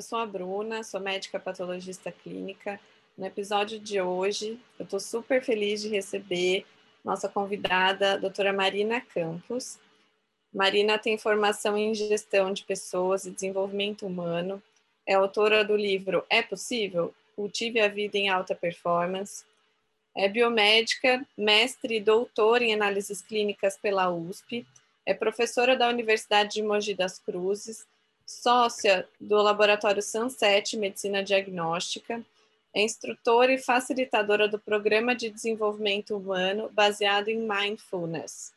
Eu sou a Bruna, sou médica patologista clínica. No episódio de hoje, eu estou super feliz de receber nossa convidada, doutora Marina Campos. Marina tem formação em gestão de pessoas e desenvolvimento humano, é autora do livro É Possível? Cultive a Vida em Alta Performance. É biomédica, mestre e doutora em análises clínicas pela USP, é professora da Universidade de Mogi das Cruzes sócia do Laboratório Sunset Medicina Diagnóstica, é instrutora e facilitadora do Programa de Desenvolvimento Humano baseado em Mindfulness.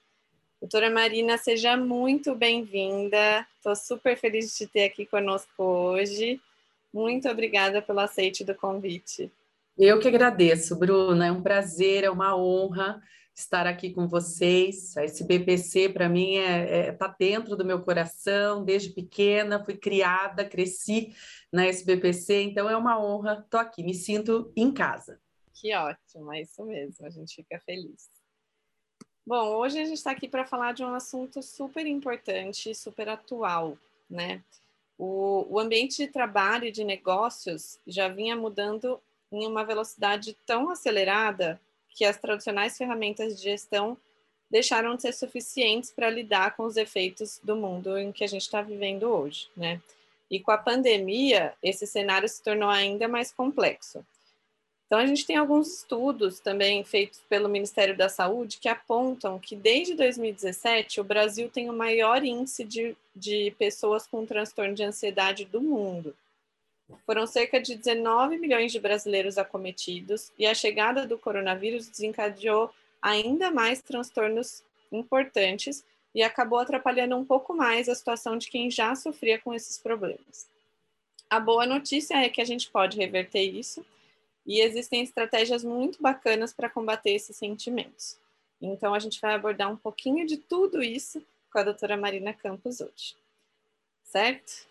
Doutora Marina, seja muito bem-vinda. Estou super feliz de te ter aqui conosco hoje. Muito obrigada pelo aceite do convite. Eu que agradeço, Bruna. É um prazer, é uma honra estar aqui com vocês. A SBPC, para mim, está é, é, tá dentro do meu coração. Desde pequena, fui criada, cresci na SBPC, então é uma honra. Estou aqui, me sinto em casa. Que ótimo, é isso mesmo, a gente fica feliz. Bom, hoje a gente está aqui para falar de um assunto super importante, super atual, né? O, o ambiente de trabalho e de negócios já vinha mudando em uma velocidade tão acelerada que as tradicionais ferramentas de gestão deixaram de ser suficientes para lidar com os efeitos do mundo em que a gente está vivendo hoje, né? E com a pandemia, esse cenário se tornou ainda mais complexo. Então, a gente tem alguns estudos também feitos pelo Ministério da Saúde que apontam que desde 2017 o Brasil tem o maior índice de, de pessoas com transtorno de ansiedade do mundo. Foram cerca de 19 milhões de brasileiros acometidos e a chegada do coronavírus desencadeou ainda mais transtornos importantes e acabou atrapalhando um pouco mais a situação de quem já sofria com esses problemas. A boa notícia é que a gente pode reverter isso e existem estratégias muito bacanas para combater esses sentimentos. Então, a gente vai abordar um pouquinho de tudo isso com a doutora Marina Campos hoje. Certo?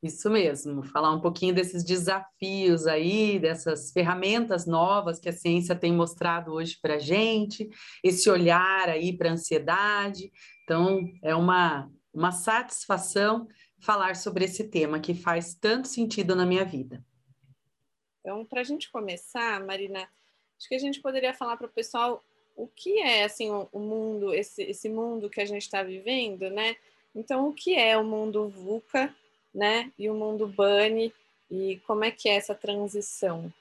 Isso mesmo, falar um pouquinho desses desafios aí, dessas ferramentas novas que a ciência tem mostrado hoje para a gente, esse olhar aí para a ansiedade. Então, é uma, uma satisfação falar sobre esse tema que faz tanto sentido na minha vida. Então, para a gente começar, Marina, acho que a gente poderia falar para o pessoal o que é assim o mundo, esse, esse mundo que a gente está vivendo, né? Então, o que é o mundo VUCA né? E o mundo Bunny, e como é que é essa transição?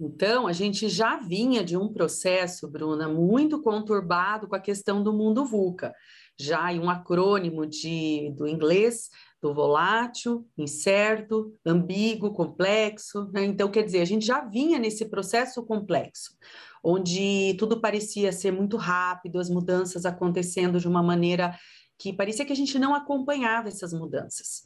Então, a gente já vinha de um processo, Bruna, muito conturbado com a questão do mundo VUCA, já em um acrônimo de, do inglês, do volátil, incerto, ambíguo, complexo. Né? Então, quer dizer, a gente já vinha nesse processo complexo, onde tudo parecia ser muito rápido, as mudanças acontecendo de uma maneira que parecia que a gente não acompanhava essas mudanças.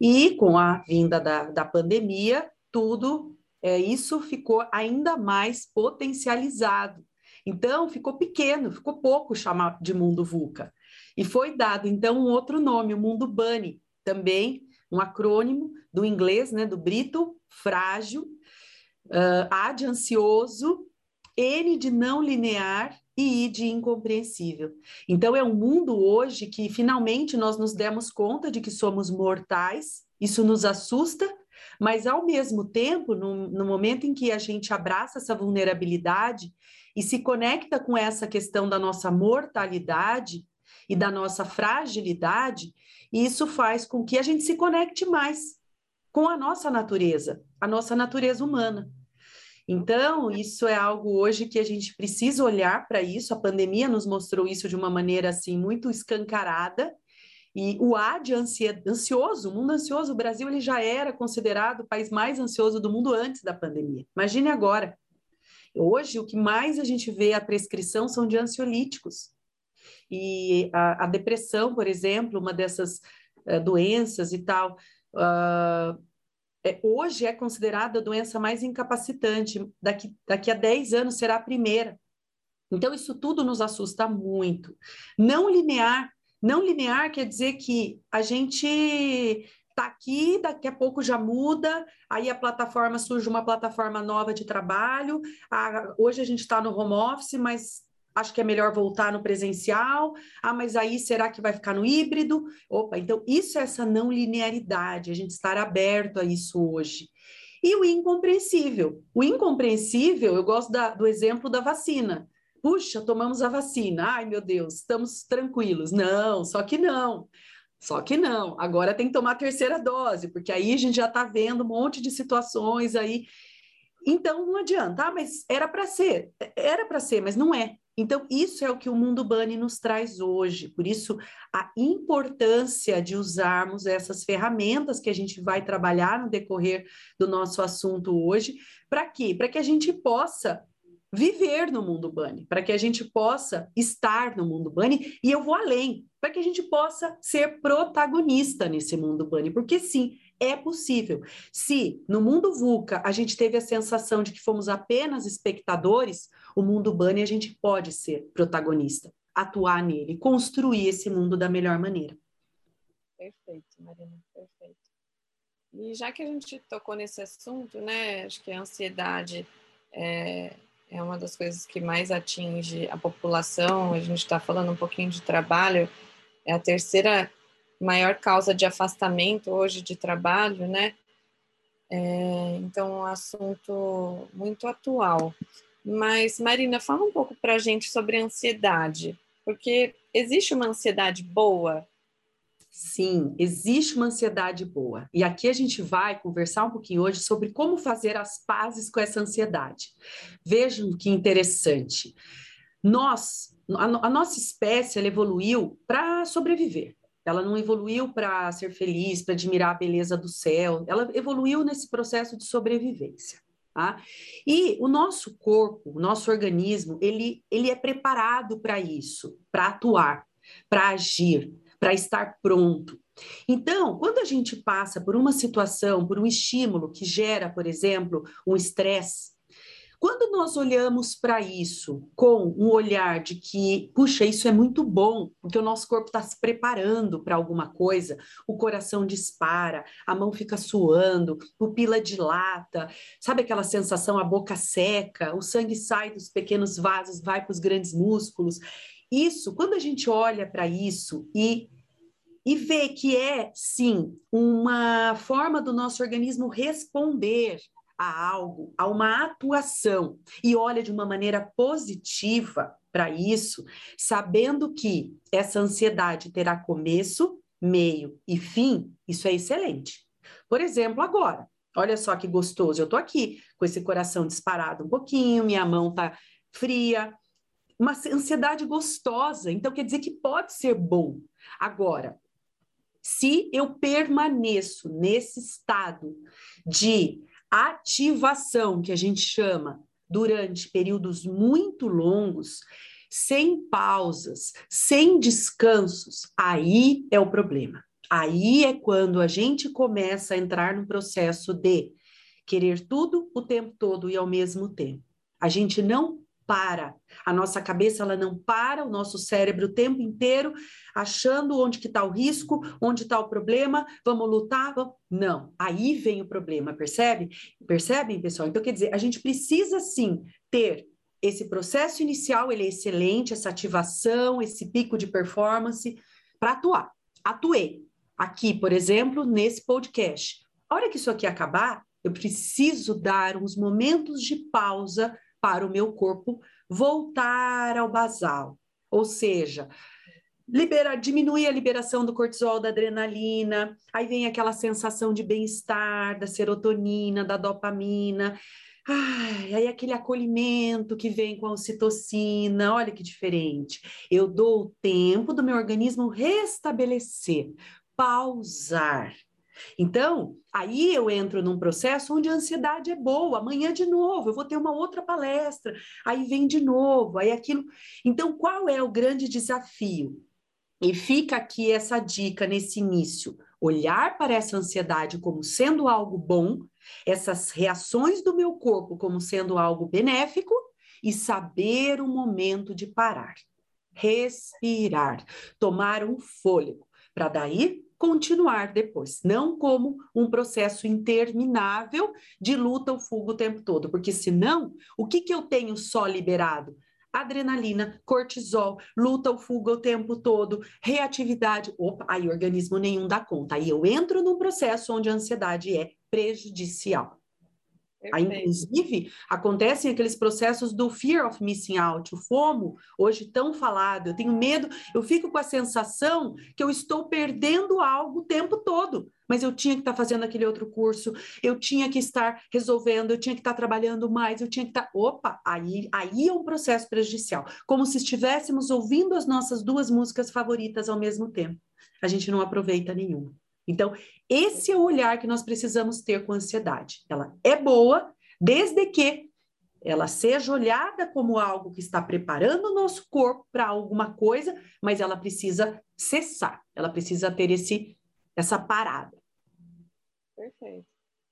E com a vinda da, da pandemia, tudo é, isso ficou ainda mais potencializado. Então, ficou pequeno, ficou pouco chamar de mundo VUCA. E foi dado, então, um outro nome, o mundo BUNNY, também um acrônimo do inglês, né, do brito, frágil, uh, A de ansioso, N de não linear e de incompreensível. Então, é um mundo hoje que finalmente nós nos demos conta de que somos mortais, isso nos assusta, mas ao mesmo tempo, no, no momento em que a gente abraça essa vulnerabilidade e se conecta com essa questão da nossa mortalidade e da nossa fragilidade, isso faz com que a gente se conecte mais com a nossa natureza, a nossa natureza humana. Então, isso é algo hoje que a gente precisa olhar para isso. A pandemia nos mostrou isso de uma maneira assim muito escancarada. E o A de ansioso, o mundo ansioso, o Brasil ele já era considerado o país mais ansioso do mundo antes da pandemia. Imagine agora. Hoje, o que mais a gente vê a prescrição são de ansiolíticos. E a, a depressão, por exemplo, uma dessas uh, doenças e tal, uh, é, hoje é considerada a doença mais incapacitante. Daqui, daqui a 10 anos será a primeira. Então, isso tudo nos assusta muito. Não linear. Não linear quer dizer que a gente está aqui, daqui a pouco já muda, aí a plataforma surge uma plataforma nova de trabalho. Ah, hoje a gente está no home office, mas acho que é melhor voltar no presencial. Ah, mas aí será que vai ficar no híbrido? Opa, então isso é essa não linearidade, a gente estar aberto a isso hoje. E o incompreensível. O incompreensível, eu gosto da, do exemplo da vacina. Puxa, tomamos a vacina. Ai, meu Deus, estamos tranquilos. Não, só que não. Só que não. Agora tem que tomar a terceira dose, porque aí a gente já está vendo um monte de situações aí. Então não adianta. Ah, mas era para ser. Era para ser, mas não é. Então, isso é o que o mundo Bunny nos traz hoje. Por isso, a importância de usarmos essas ferramentas que a gente vai trabalhar no decorrer do nosso assunto hoje. Para quê? Para que a gente possa viver no mundo Bunny, para que a gente possa estar no mundo Bunny. E eu vou além, para que a gente possa ser protagonista nesse mundo Bunny. Porque sim, é possível. Se no mundo VUCA a gente teve a sensação de que fomos apenas espectadores, o mundo Bunny a gente pode ser protagonista, atuar nele, construir esse mundo da melhor maneira. Perfeito, Marina, perfeito. E já que a gente tocou nesse assunto, né, acho que a ansiedade é, é uma das coisas que mais atinge a população. A gente está falando um pouquinho de trabalho, é a terceira maior causa de afastamento hoje de trabalho, né? É, então, um assunto muito atual. Mas, Marina, fala um pouco para a gente sobre ansiedade, porque existe uma ansiedade boa? Sim, existe uma ansiedade boa. E aqui a gente vai conversar um pouquinho hoje sobre como fazer as pazes com essa ansiedade. Vejam que interessante. Nós, a, a nossa espécie, ela evoluiu para sobreviver. Ela não evoluiu para ser feliz, para admirar a beleza do céu. Ela evoluiu nesse processo de sobrevivência. Tá? E o nosso corpo, o nosso organismo, ele, ele é preparado para isso, para atuar, para agir, para estar pronto. Então, quando a gente passa por uma situação, por um estímulo que gera, por exemplo, um estresse, quando nós olhamos para isso com um olhar de que, puxa, isso é muito bom, porque o nosso corpo está se preparando para alguma coisa, o coração dispara, a mão fica suando, pupila dilata, sabe aquela sensação, a boca seca, o sangue sai dos pequenos vasos, vai para os grandes músculos. Isso, quando a gente olha para isso e e vê que é, sim, uma forma do nosso organismo responder a algo, a uma atuação e olha de uma maneira positiva para isso, sabendo que essa ansiedade terá começo, meio e fim, isso é excelente. Por exemplo, agora, olha só que gostoso, eu estou aqui com esse coração disparado um pouquinho, minha mão está fria, uma ansiedade gostosa, então quer dizer que pode ser bom. Agora, se eu permaneço nesse estado de ativação, que a gente chama, durante períodos muito longos, sem pausas, sem descansos, aí é o problema. Aí é quando a gente começa a entrar no processo de querer tudo o tempo todo e ao mesmo tempo. A gente não para. A nossa cabeça ela não para, o nosso cérebro o tempo inteiro achando onde que está o risco, onde está o problema, vamos lutar, vamos... não. Aí vem o problema, percebe? Percebem, pessoal? Então quer dizer, a gente precisa sim ter esse processo inicial, ele é excelente, essa ativação, esse pico de performance para atuar. Atuei aqui, por exemplo, nesse podcast. A hora que isso aqui acabar, eu preciso dar uns momentos de pausa para o meu corpo voltar ao basal. Ou seja, libera, diminuir a liberação do cortisol, da adrenalina, aí vem aquela sensação de bem-estar, da serotonina, da dopamina. Ai, aí aquele acolhimento que vem com a ocitocina, olha que diferente. Eu dou o tempo do meu organismo restabelecer, pausar. Então, aí eu entro num processo onde a ansiedade é boa, amanhã de novo, eu vou ter uma outra palestra, aí vem de novo, aí aquilo. Então, qual é o grande desafio? E fica aqui essa dica nesse início: olhar para essa ansiedade como sendo algo bom, essas reações do meu corpo como sendo algo benéfico e saber o momento de parar, respirar, tomar um fôlego, para daí continuar depois, não como um processo interminável de luta ou fuga o tempo todo, porque senão, o que, que eu tenho só liberado? Adrenalina, cortisol, luta ou fuga o tempo todo, reatividade. Opa, aí organismo nenhum dá conta. Aí eu entro num processo onde a ansiedade é prejudicial. Aí, inclusive, acontecem aqueles processos do fear of missing out, o FOMO, hoje tão falado. Eu tenho medo, eu fico com a sensação que eu estou perdendo algo o tempo todo, mas eu tinha que estar fazendo aquele outro curso, eu tinha que estar resolvendo, eu tinha que estar trabalhando mais, eu tinha que estar. Opa, aí, aí é um processo prejudicial, como se estivéssemos ouvindo as nossas duas músicas favoritas ao mesmo tempo. A gente não aproveita nenhuma. Então, esse é o olhar que nós precisamos ter com a ansiedade. Ela é boa, desde que ela seja olhada como algo que está preparando o nosso corpo para alguma coisa, mas ela precisa cessar, ela precisa ter esse, essa parada. Perfeito.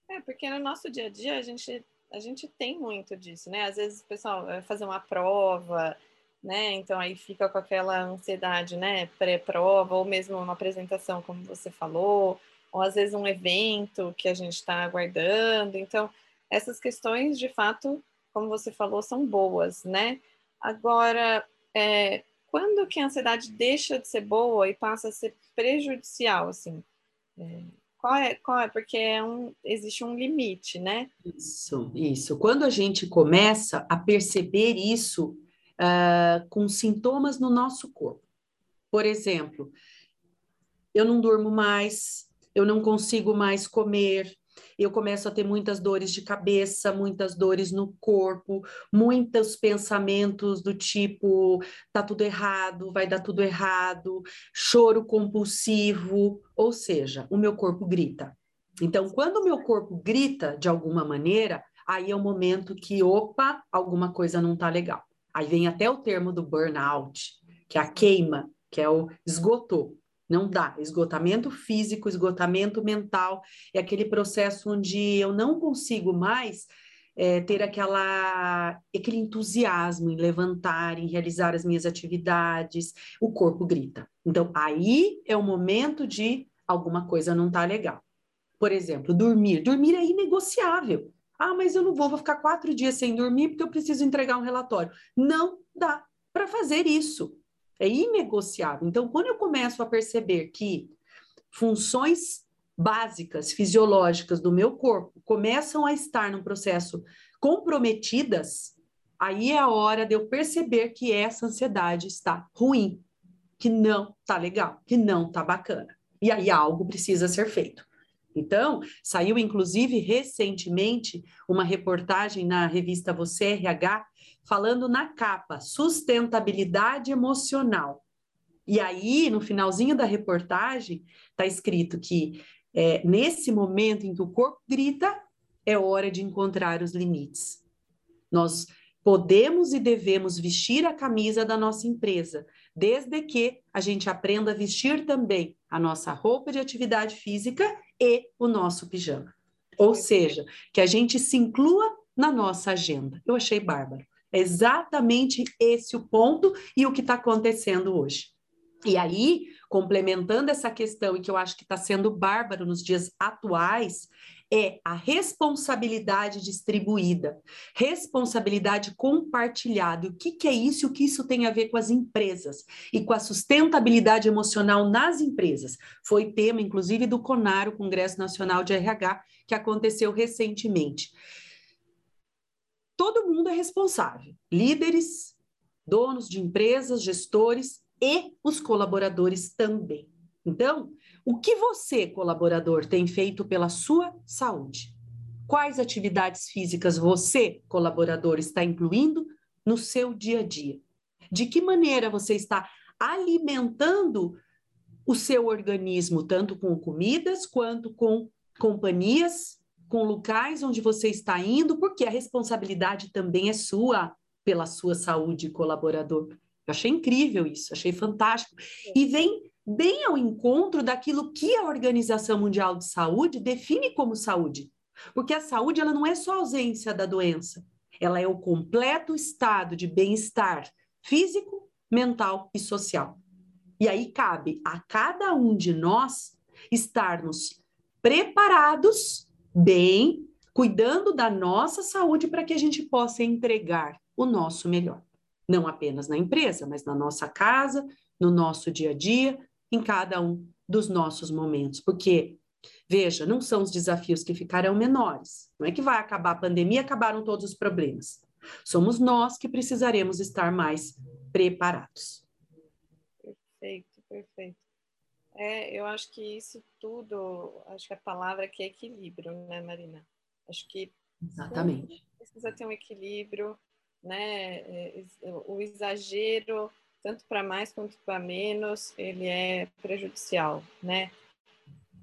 É, porque no nosso dia a dia a gente, a gente tem muito disso, né? Às vezes o pessoal vai fazer uma prova, né? Então aí fica com aquela ansiedade, né? Pré-prova, ou mesmo uma apresentação, como você falou, ou às vezes um evento que a gente está aguardando. Então, essas questões, de fato, como você falou, são boas, né? Agora, é, quando que a ansiedade deixa de ser boa e passa a ser prejudicial, assim? É, qual é, qual é? Porque é um, existe um limite, né? Isso, isso. Quando a gente começa a perceber isso uh, com sintomas no nosso corpo. Por exemplo, eu não durmo mais, eu não consigo mais comer, eu começo a ter muitas dores de cabeça, muitas dores no corpo, muitos pensamentos do tipo tá tudo errado, vai dar tudo errado, choro compulsivo, ou seja, o meu corpo grita. Então, quando o meu corpo grita de alguma maneira, aí é o momento que, opa, alguma coisa não tá legal. Aí vem até o termo do burnout, que é a queima, que é o esgotou. Não dá. Esgotamento físico, esgotamento mental, é aquele processo onde eu não consigo mais é, ter aquela, aquele entusiasmo em levantar, em realizar as minhas atividades, o corpo grita. Então, aí é o momento de alguma coisa não tá legal. Por exemplo, dormir. Dormir é inegociável. Ah, mas eu não vou, vou ficar quatro dias sem dormir porque eu preciso entregar um relatório. Não dá para fazer isso. É inegociável. Então, quando eu começo a perceber que funções básicas, fisiológicas do meu corpo começam a estar num processo comprometidas, aí é a hora de eu perceber que essa ansiedade está ruim, que não está legal, que não está bacana. E aí algo precisa ser feito. Então, saiu inclusive recentemente uma reportagem na revista Você RH falando na capa sustentabilidade emocional. E aí, no finalzinho da reportagem, está escrito que é, nesse momento em que o corpo grita, é hora de encontrar os limites. Nós podemos e devemos vestir a camisa da nossa empresa, desde que a gente aprenda a vestir também a nossa roupa de atividade física e o nosso pijama. Ou seja, que a gente se inclua na nossa agenda. Eu achei bárbaro. É exatamente esse o ponto e o que está acontecendo hoje. E aí, complementando essa questão, e que eu acho que está sendo bárbaro nos dias atuais, é a responsabilidade distribuída, responsabilidade compartilhada. O que, que é isso? O que isso tem a ver com as empresas e com a sustentabilidade emocional nas empresas? Foi tema, inclusive, do CONAR, o Congresso Nacional de RH, que aconteceu recentemente. Todo mundo é responsável, líderes, donos de empresas, gestores e os colaboradores também. Então, o que você, colaborador, tem feito pela sua saúde? Quais atividades físicas você, colaborador, está incluindo no seu dia a dia? De que maneira você está alimentando o seu organismo, tanto com comidas quanto com companhias, com locais onde você está indo, porque a responsabilidade também é sua pela sua saúde, colaborador. Eu achei incrível isso, achei fantástico. E vem bem ao encontro daquilo que a Organização Mundial de Saúde define como saúde. Porque a saúde ela não é só ausência da doença, ela é o completo estado de bem-estar físico, mental e social. E aí cabe a cada um de nós estarmos preparados, bem, cuidando da nossa saúde para que a gente possa entregar o nosso melhor. Não apenas na empresa, mas na nossa casa, no nosso dia a dia, em cada um dos nossos momentos. Porque, veja, não são os desafios que ficarão menores. Não é que vai acabar a pandemia, acabaram todos os problemas. Somos nós que precisaremos estar mais preparados. Perfeito, perfeito. É, eu acho que isso tudo, acho que a palavra aqui é equilíbrio, né, Marina? Acho que Exatamente. precisa ter um equilíbrio, né? É, o exagero, tanto para mais quanto para menos, ele é prejudicial, né?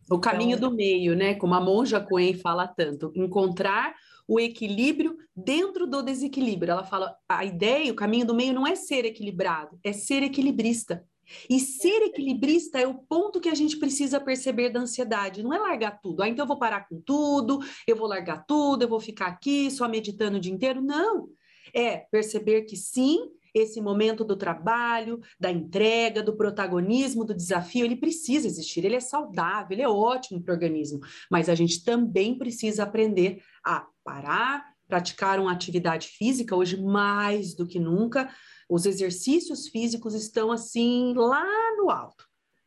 O caminho então, do meio, né? Como a Monja Coen fala tanto, encontrar o equilíbrio dentro do desequilíbrio. Ela fala, a ideia, o caminho do meio não é ser equilibrado, é ser equilibrista. E ser equilibrista é o ponto que a gente precisa perceber da ansiedade, não é largar tudo. Ah, então eu vou parar com tudo, eu vou largar tudo, eu vou ficar aqui só meditando o dia inteiro. Não. É perceber que sim, esse momento do trabalho, da entrega, do protagonismo, do desafio, ele precisa existir, ele é saudável, ele é ótimo para o organismo, mas a gente também precisa aprender a parar, praticar uma atividade física, hoje mais do que nunca, os exercícios físicos estão assim lá no alto,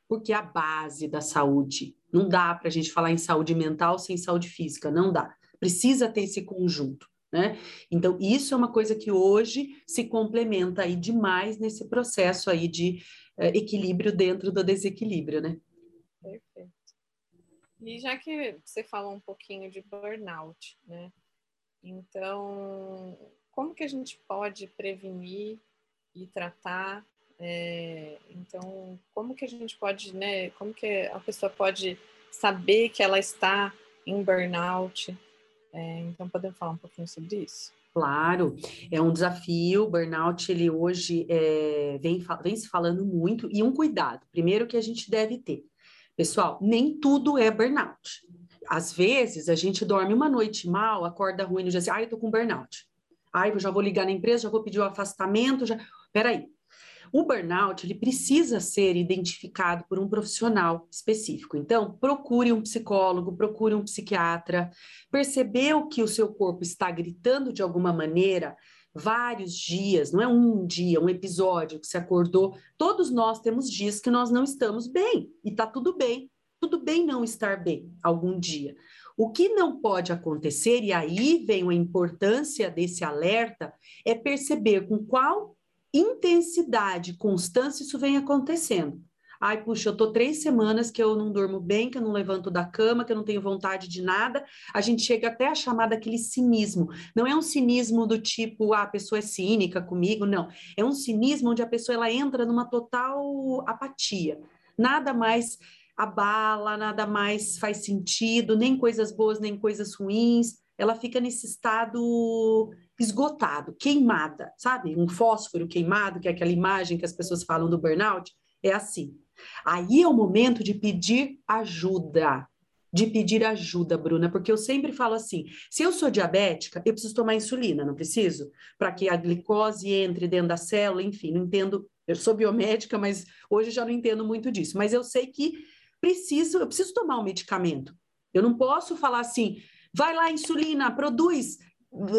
porque é a base da saúde. Não dá para a gente falar em saúde mental sem saúde física, não dá. Precisa ter esse conjunto. Né? Então, isso é uma coisa que hoje se complementa aí demais nesse processo aí de uh, equilíbrio dentro do desequilíbrio, né? Perfeito. E já que você falou um pouquinho de burnout, né? Então, como que a gente pode prevenir e tratar? É, então, como que a gente pode, né? Como que a pessoa pode saber que ela está em burnout? É, então, podemos falar um pouquinho sobre isso? Claro, é um desafio. O burnout, ele hoje é, vem, vem se falando muito. E um cuidado, primeiro que a gente deve ter. Pessoal, nem tudo é burnout. Às vezes, a gente dorme uma noite mal, acorda ruim no dia assim, ai, eu tô com burnout. Ai, eu já vou ligar na empresa, já vou pedir o afastamento, já... Peraí, o burnout ele precisa ser identificado por um profissional específico. Então, procure um psicólogo, procure um psiquiatra. Percebeu que o seu corpo está gritando de alguma maneira vários dias, não é um dia, um episódio que se acordou. Todos nós temos dias que nós não estamos bem e tá tudo bem. Tudo bem não estar bem algum dia. O que não pode acontecer, e aí vem a importância desse alerta, é perceber com qual intensidade, constância, isso vem acontecendo. Ai, puxa, eu tô três semanas que eu não durmo bem, que eu não levanto da cama, que eu não tenho vontade de nada. A gente chega até a chamar daquele cinismo. Não é um cinismo do tipo, ah, a pessoa é cínica comigo, não. É um cinismo onde a pessoa ela entra numa total apatia. Nada mais abala, nada mais faz sentido, nem coisas boas, nem coisas ruins. Ela fica nesse estado esgotado, queimada, sabe? Um fósforo queimado, que é aquela imagem que as pessoas falam do burnout, é assim. Aí é o momento de pedir ajuda. De pedir ajuda, Bruna, porque eu sempre falo assim: se eu sou diabética, eu preciso tomar insulina, não preciso? Para que a glicose entre dentro da célula, enfim, não entendo. Eu sou biomédica, mas hoje já não entendo muito disso. Mas eu sei que preciso, eu preciso tomar um medicamento. Eu não posso falar assim, vai lá, insulina, produz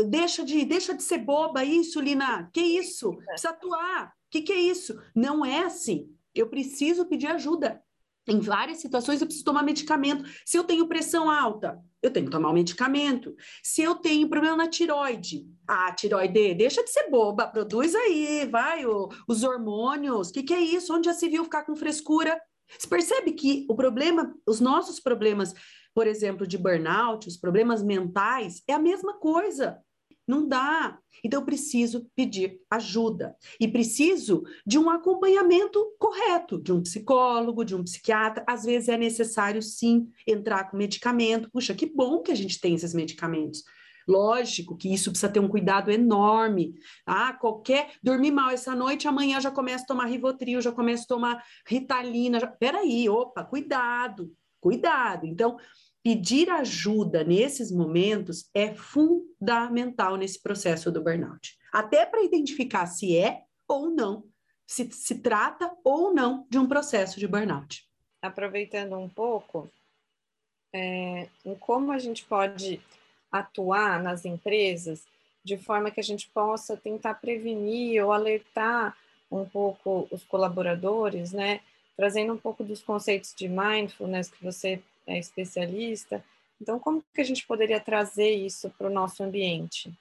deixa de, deixa de ser boba isso, Lina. Que isso? Precisa atuar. Que que é isso? Não é assim. Eu preciso pedir ajuda. Em várias situações eu preciso tomar medicamento. Se eu tenho pressão alta, eu tenho que tomar o um medicamento. Se eu tenho problema na tiroide, ah, tiroide, deixa de ser boba, produz aí, vai, o, os hormônios. O que, que é isso? Onde já se viu ficar com frescura? Você percebe que o problema, os nossos problemas por exemplo, de burnout, os problemas mentais, é a mesma coisa. Não dá. Então, eu preciso pedir ajuda e preciso de um acompanhamento correto, de um psicólogo, de um psiquiatra. Às vezes é necessário, sim, entrar com medicamento. Puxa, que bom que a gente tem esses medicamentos. Lógico que isso precisa ter um cuidado enorme. Ah, qualquer. Dormir mal essa noite, amanhã já começa a tomar Rivotril, já começa a tomar Ritalina. Já... Peraí, opa, cuidado, cuidado. Então, pedir ajuda nesses momentos é fundamental nesse processo do burnout. Até para identificar se é ou não, se se trata ou não de um processo de burnout. Aproveitando um pouco, é, em como a gente pode atuar nas empresas de forma que a gente possa tentar prevenir ou alertar um pouco os colaboradores, né? Trazendo um pouco dos conceitos de mindfulness que você é especialista. Então, como que a gente poderia trazer isso para o nosso ambiente?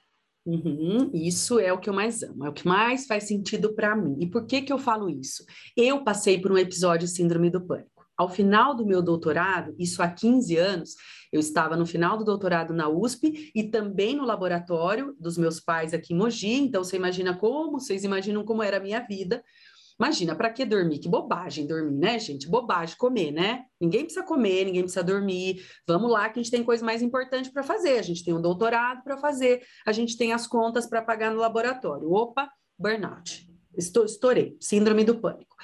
Uhum, isso é o que eu mais amo, é o que mais faz sentido para mim. E por que que eu falo isso? Eu passei por um episódio de síndrome do pânico. Ao final do meu doutorado, isso há 15 anos, eu estava no final do doutorado na USP e também no laboratório dos meus pais aqui em Mogi. Então, você imagina como, vocês imaginam como era a minha vida Imagina, para que dormir? Que bobagem dormir, né, gente? Bobagem comer, né? Ninguém precisa comer, ninguém precisa dormir. Vamos lá, que a gente tem coisa mais importante para fazer. A gente tem um doutorado para fazer, a gente tem as contas para pagar no laboratório. Opa, burnout. Estou, estourei, síndrome do pânico.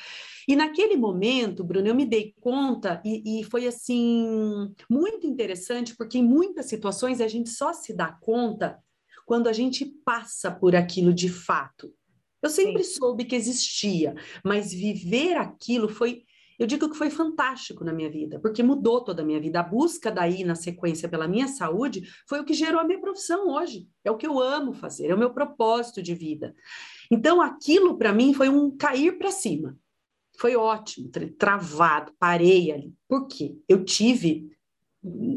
E naquele momento, Bruno, eu me dei conta e, e, foi assim muito interessante, porque em muitas situações a gente só se dá conta quando a gente passa por aquilo de fato. Eu sempre Sim. soube que existia, mas viver aquilo foi, eu digo que foi fantástico na minha vida, porque mudou toda a minha vida. A busca daí na sequência pela minha saúde foi o que gerou a minha profissão hoje. É o que eu amo fazer, é o meu propósito de vida. Então aquilo para mim foi um cair para cima. Foi ótimo, travado, parei ali. Por quê? Eu tive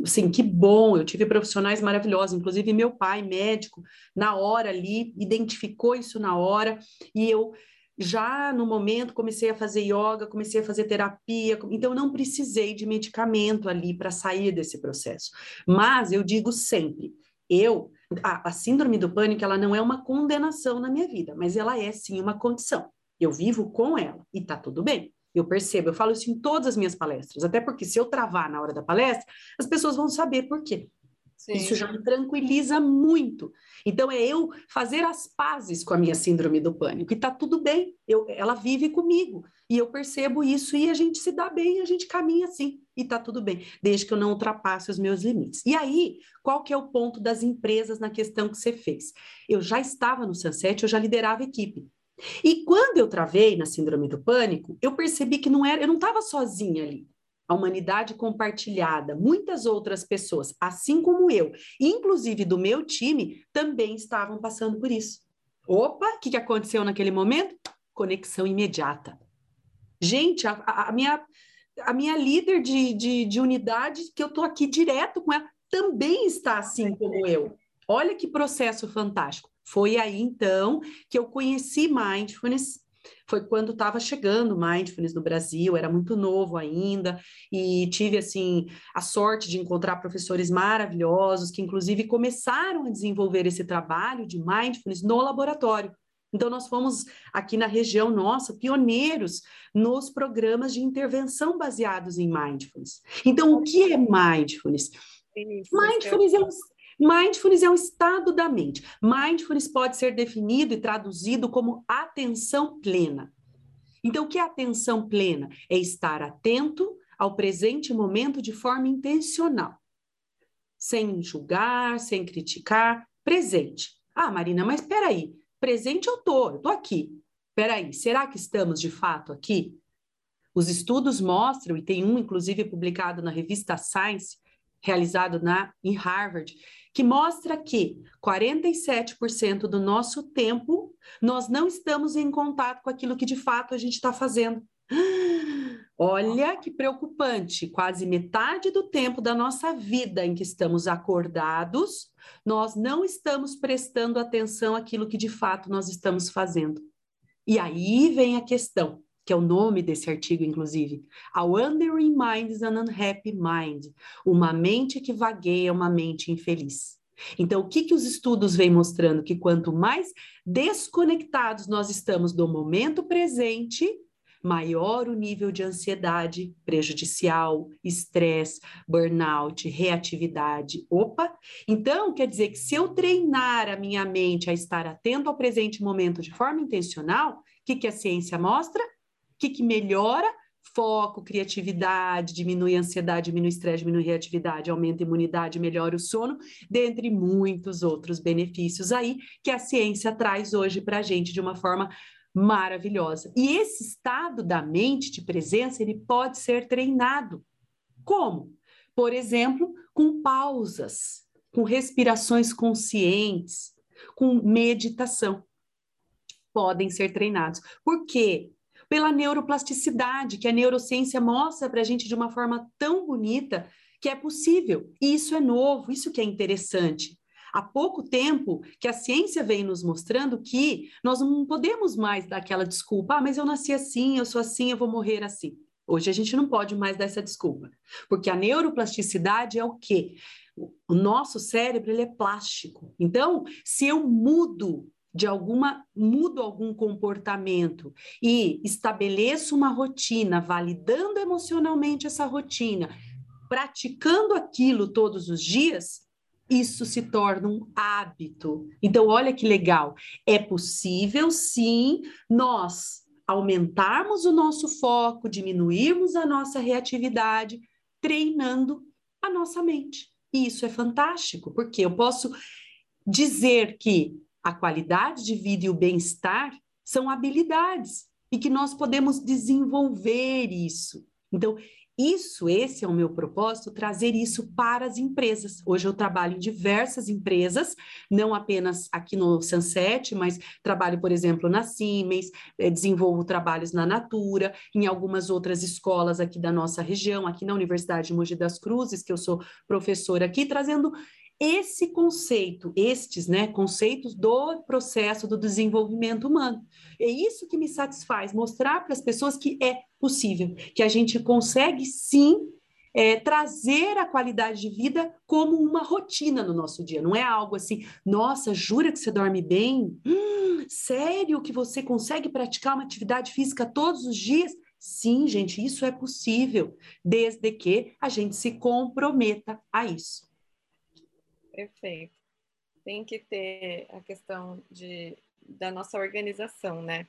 assim, que bom, eu tive profissionais maravilhosos, inclusive meu pai, médico, na hora ali, identificou isso na hora, e eu já no momento comecei a fazer yoga, comecei a fazer terapia, então não precisei de medicamento ali para sair desse processo. Mas eu digo sempre, eu a, a síndrome do pânico ela não é uma condenação na minha vida, mas ela é sim uma condição. Eu vivo com ela e tá tudo bem. Eu percebo, eu falo isso em todas as minhas palestras, até porque se eu travar na hora da palestra, as pessoas vão saber por quê. Sim. Isso já me tranquiliza muito. Então, é eu fazer as pazes com a minha síndrome do pânico. E tá tudo bem, eu, ela vive comigo. E eu percebo isso e a gente se dá bem, a gente caminha assim. E tá tudo bem, desde que eu não ultrapasse os meus limites. E aí, qual que é o ponto das empresas na questão que você fez? Eu já estava no Sunset, eu já liderava equipe. E quando eu travei na síndrome do pânico, eu percebi que não era, eu não estava sozinha ali. A humanidade compartilhada, muitas outras pessoas, assim como eu, inclusive do meu time, também estavam passando por isso. Opa, o que, que aconteceu naquele momento? Conexão imediata. Gente, a, a minha, a minha líder de, de, de unidade, que eu estou aqui direto com ela, também está assim como eu. Olha que processo fantástico. Foi aí então que eu conheci mindfulness. Foi quando estava chegando mindfulness no Brasil, era muito novo ainda, e tive assim a sorte de encontrar professores maravilhosos que inclusive começaram a desenvolver esse trabalho de mindfulness no laboratório. Então, nós fomos aqui na região nossa pioneiros nos programas de intervenção baseados em mindfulness. Então, o que é mindfulness? Mindfulness é um, Mindfulness é um estado da mente. Mindfulness pode ser definido e traduzido como atenção plena. Então, o que é atenção plena? É estar atento ao presente momento de forma intencional, sem julgar, sem criticar, presente. Ah, Marina, mas espera aí, presente eu tô, eu tô aqui. Espera aí, será que estamos de fato aqui? Os estudos mostram, e tem um inclusive publicado na revista Science, realizado na, em Harvard, que mostra que 47% do nosso tempo nós não estamos em contato com aquilo que de fato a gente está fazendo. Olha que preocupante, quase metade do tempo da nossa vida em que estamos acordados, nós não estamos prestando atenção àquilo que de fato nós estamos fazendo. E aí vem a questão: que é o nome desse artigo, inclusive. A Wandering Mind is an Unhappy Mind. Uma mente que vagueia, uma mente infeliz. Então, o que, que os estudos vêm mostrando? Que quanto mais desconectados nós estamos do momento presente, maior o nível de ansiedade prejudicial, estresse, burnout, reatividade. Opa! Então, quer dizer que se eu treinar a minha mente a estar atento ao presente momento de forma intencional, o que, que a ciência mostra? Que, que melhora? Foco, criatividade, diminui a ansiedade, diminui o estresse, diminui a reatividade, aumenta a imunidade, melhora o sono, dentre muitos outros benefícios aí que a ciência traz hoje para a gente de uma forma maravilhosa. E esse estado da mente de presença, ele pode ser treinado. Como? Por exemplo, com pausas, com respirações conscientes, com meditação. Podem ser treinados. Por quê? Pela neuroplasticidade, que a neurociência mostra para a gente de uma forma tão bonita que é possível. E isso é novo, isso que é interessante. Há pouco tempo que a ciência vem nos mostrando que nós não podemos mais dar aquela desculpa, ah, mas eu nasci assim, eu sou assim, eu vou morrer assim. Hoje a gente não pode mais dar essa desculpa, porque a neuroplasticidade é o quê? O nosso cérebro ele é plástico. Então, se eu mudo de alguma mudo algum comportamento e estabeleço uma rotina, validando emocionalmente essa rotina, praticando aquilo todos os dias, isso se torna um hábito. Então, olha que legal. É possível, sim, nós aumentarmos o nosso foco, diminuirmos a nossa reatividade, treinando a nossa mente. E isso é fantástico, porque eu posso dizer que a qualidade de vida e o bem-estar são habilidades e que nós podemos desenvolver isso. Então, isso, esse é o meu propósito, trazer isso para as empresas. Hoje eu trabalho em diversas empresas, não apenas aqui no Sunset, mas trabalho, por exemplo, na Siemens, eh, desenvolvo trabalhos na Natura, em algumas outras escolas aqui da nossa região, aqui na Universidade de Mogi das Cruzes, que eu sou professora aqui, trazendo esse conceito, estes né, conceitos do processo do desenvolvimento humano. É isso que me satisfaz, mostrar para as pessoas que é possível, que a gente consegue sim é, trazer a qualidade de vida como uma rotina no nosso dia. Não é algo assim, nossa, jura que você dorme bem? Hum, sério que você consegue praticar uma atividade física todos os dias? Sim, gente, isso é possível, desde que a gente se comprometa a isso. Perfeito. Tem que ter a questão de, da nossa organização, né?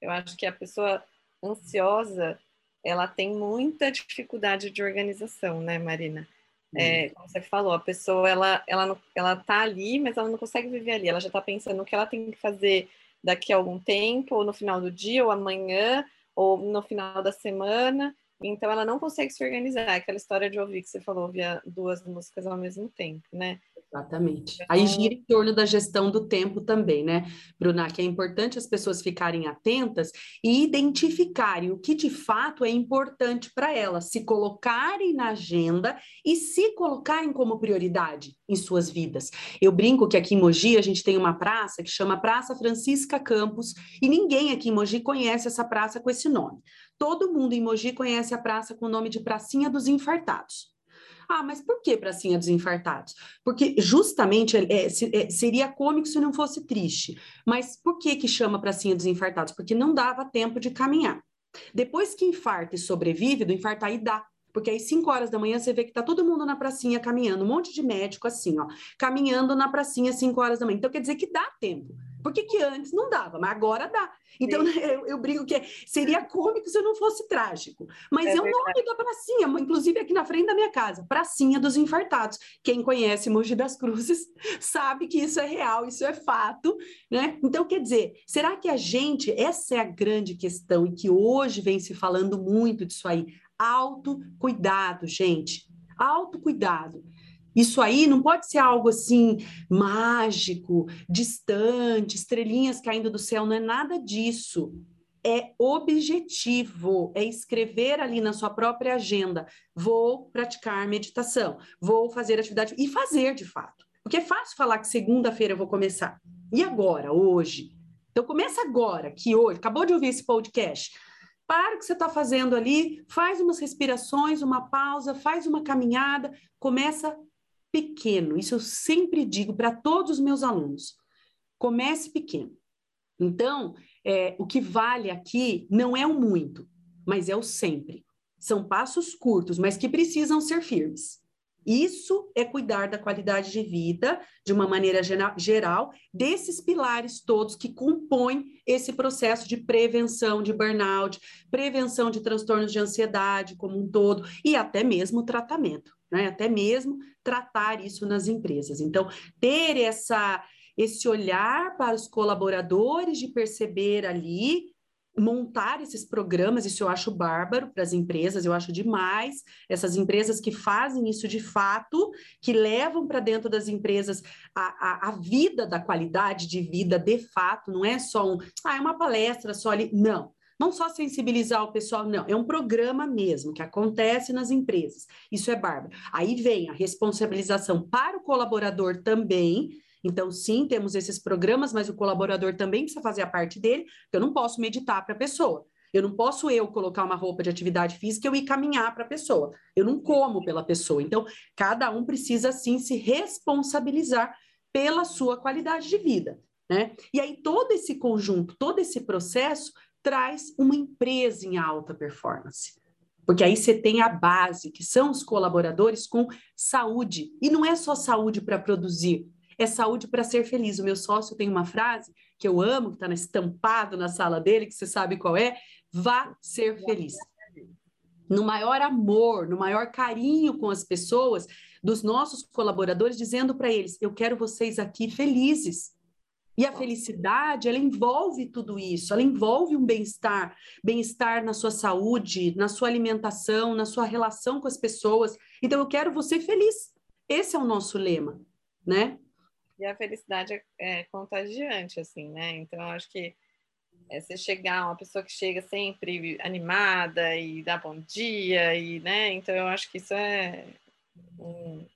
Eu acho que a pessoa ansiosa, ela tem muita dificuldade de organização, né, Marina? É, como você falou, a pessoa ela, ela, ela tá ali, mas ela não consegue viver ali. Ela já está pensando o que ela tem que fazer daqui a algum tempo, ou no final do dia, ou amanhã, ou no final da semana. Então ela não consegue se organizar. Aquela história de ouvir que você falou, ouvir duas músicas ao mesmo tempo, né? Exatamente. Aí gira em torno da gestão do tempo também, né, Bruna? Que é importante as pessoas ficarem atentas e identificarem o que de fato é importante para elas, se colocarem na agenda e se colocarem como prioridade em suas vidas. Eu brinco que aqui em Mogi a gente tem uma praça que chama Praça Francisca Campos e ninguém aqui em Mogi conhece essa praça com esse nome. Todo mundo em Mogi conhece a praça com o nome de Pracinha dos Infartados. Ah, mas por que pracinha dos infartados? Porque justamente é, é, seria cômico se não fosse triste. Mas por que que chama pracinha dos infartados? Porque não dava tempo de caminhar. Depois que infarta e sobrevive, do infarto aí dá. Porque aí, 5 horas da manhã, você vê que tá todo mundo na pracinha caminhando, um monte de médico assim, ó, caminhando na pracinha 5 horas da manhã. Então, quer dizer que dá tempo. Por que, que antes não dava, mas agora dá. Então, eu, eu brinco que seria cômico se não fosse trágico. Mas é, é o nome da pracinha, inclusive aqui na frente da minha casa, Pracinha dos Infartados. Quem conhece Mogi das Cruzes sabe que isso é real, isso é fato, né? Então, quer dizer, será que a gente, essa é a grande questão, e que hoje vem se falando muito disso aí, autocuidado, gente. Autocuidado. Isso aí não pode ser algo assim mágico, distante, estrelinhas caindo do céu, não é nada disso. É objetivo, é escrever ali na sua própria agenda: vou praticar meditação, vou fazer atividade e fazer de fato. Porque é fácil falar que segunda-feira eu vou começar. E agora, hoje? Então começa agora, que hoje, acabou de ouvir esse podcast. Para o que você está fazendo ali, faz umas respirações, uma pausa, faz uma caminhada, começa pequeno. Isso eu sempre digo para todos os meus alunos. Comece pequeno. Então, é, o que vale aqui não é o muito, mas é o sempre. São passos curtos, mas que precisam ser firmes. Isso é cuidar da qualidade de vida de uma maneira geral, desses pilares todos que compõem esse processo de prevenção de burnout, prevenção de transtornos de ansiedade como um todo e até mesmo tratamento, né? Até mesmo tratar isso nas empresas. Então, ter essa esse olhar para os colaboradores de perceber ali montar esses programas, isso eu acho bárbaro para as empresas, eu acho demais. Essas empresas que fazem isso de fato, que levam para dentro das empresas a, a, a, vida da qualidade de vida de fato, não é só um, ah, é uma palestra só ali. Não. Não só sensibilizar o pessoal, não, é um programa mesmo que acontece nas empresas. Isso é bárbaro. Aí vem a responsabilização para o colaborador também, então, sim, temos esses programas, mas o colaborador também precisa fazer a parte dele, eu não posso meditar para a pessoa. Eu não posso eu colocar uma roupa de atividade física e eu ir caminhar para a pessoa. Eu não como pela pessoa. Então, cada um precisa sim se responsabilizar pela sua qualidade de vida, né? E aí todo esse conjunto, todo esse processo traz uma empresa em alta performance. Porque aí você tem a base, que são os colaboradores com saúde. E não é só saúde para produzir, é saúde para ser feliz. O meu sócio tem uma frase que eu amo, que está estampado na sala dele, que você sabe qual é: vá ser feliz. No maior amor, no maior carinho com as pessoas, dos nossos colaboradores, dizendo para eles: eu quero vocês aqui felizes. E a felicidade, ela envolve tudo isso, ela envolve um bem-estar, bem-estar na sua saúde, na sua alimentação, na sua relação com as pessoas. Então, eu quero você feliz. Esse é o nosso lema, né? E a felicidade é, é contagiante, assim, né? Então, acho que é você chegar, uma pessoa que chega sempre animada e dá bom dia, e, né? Então, eu acho que isso é. Um,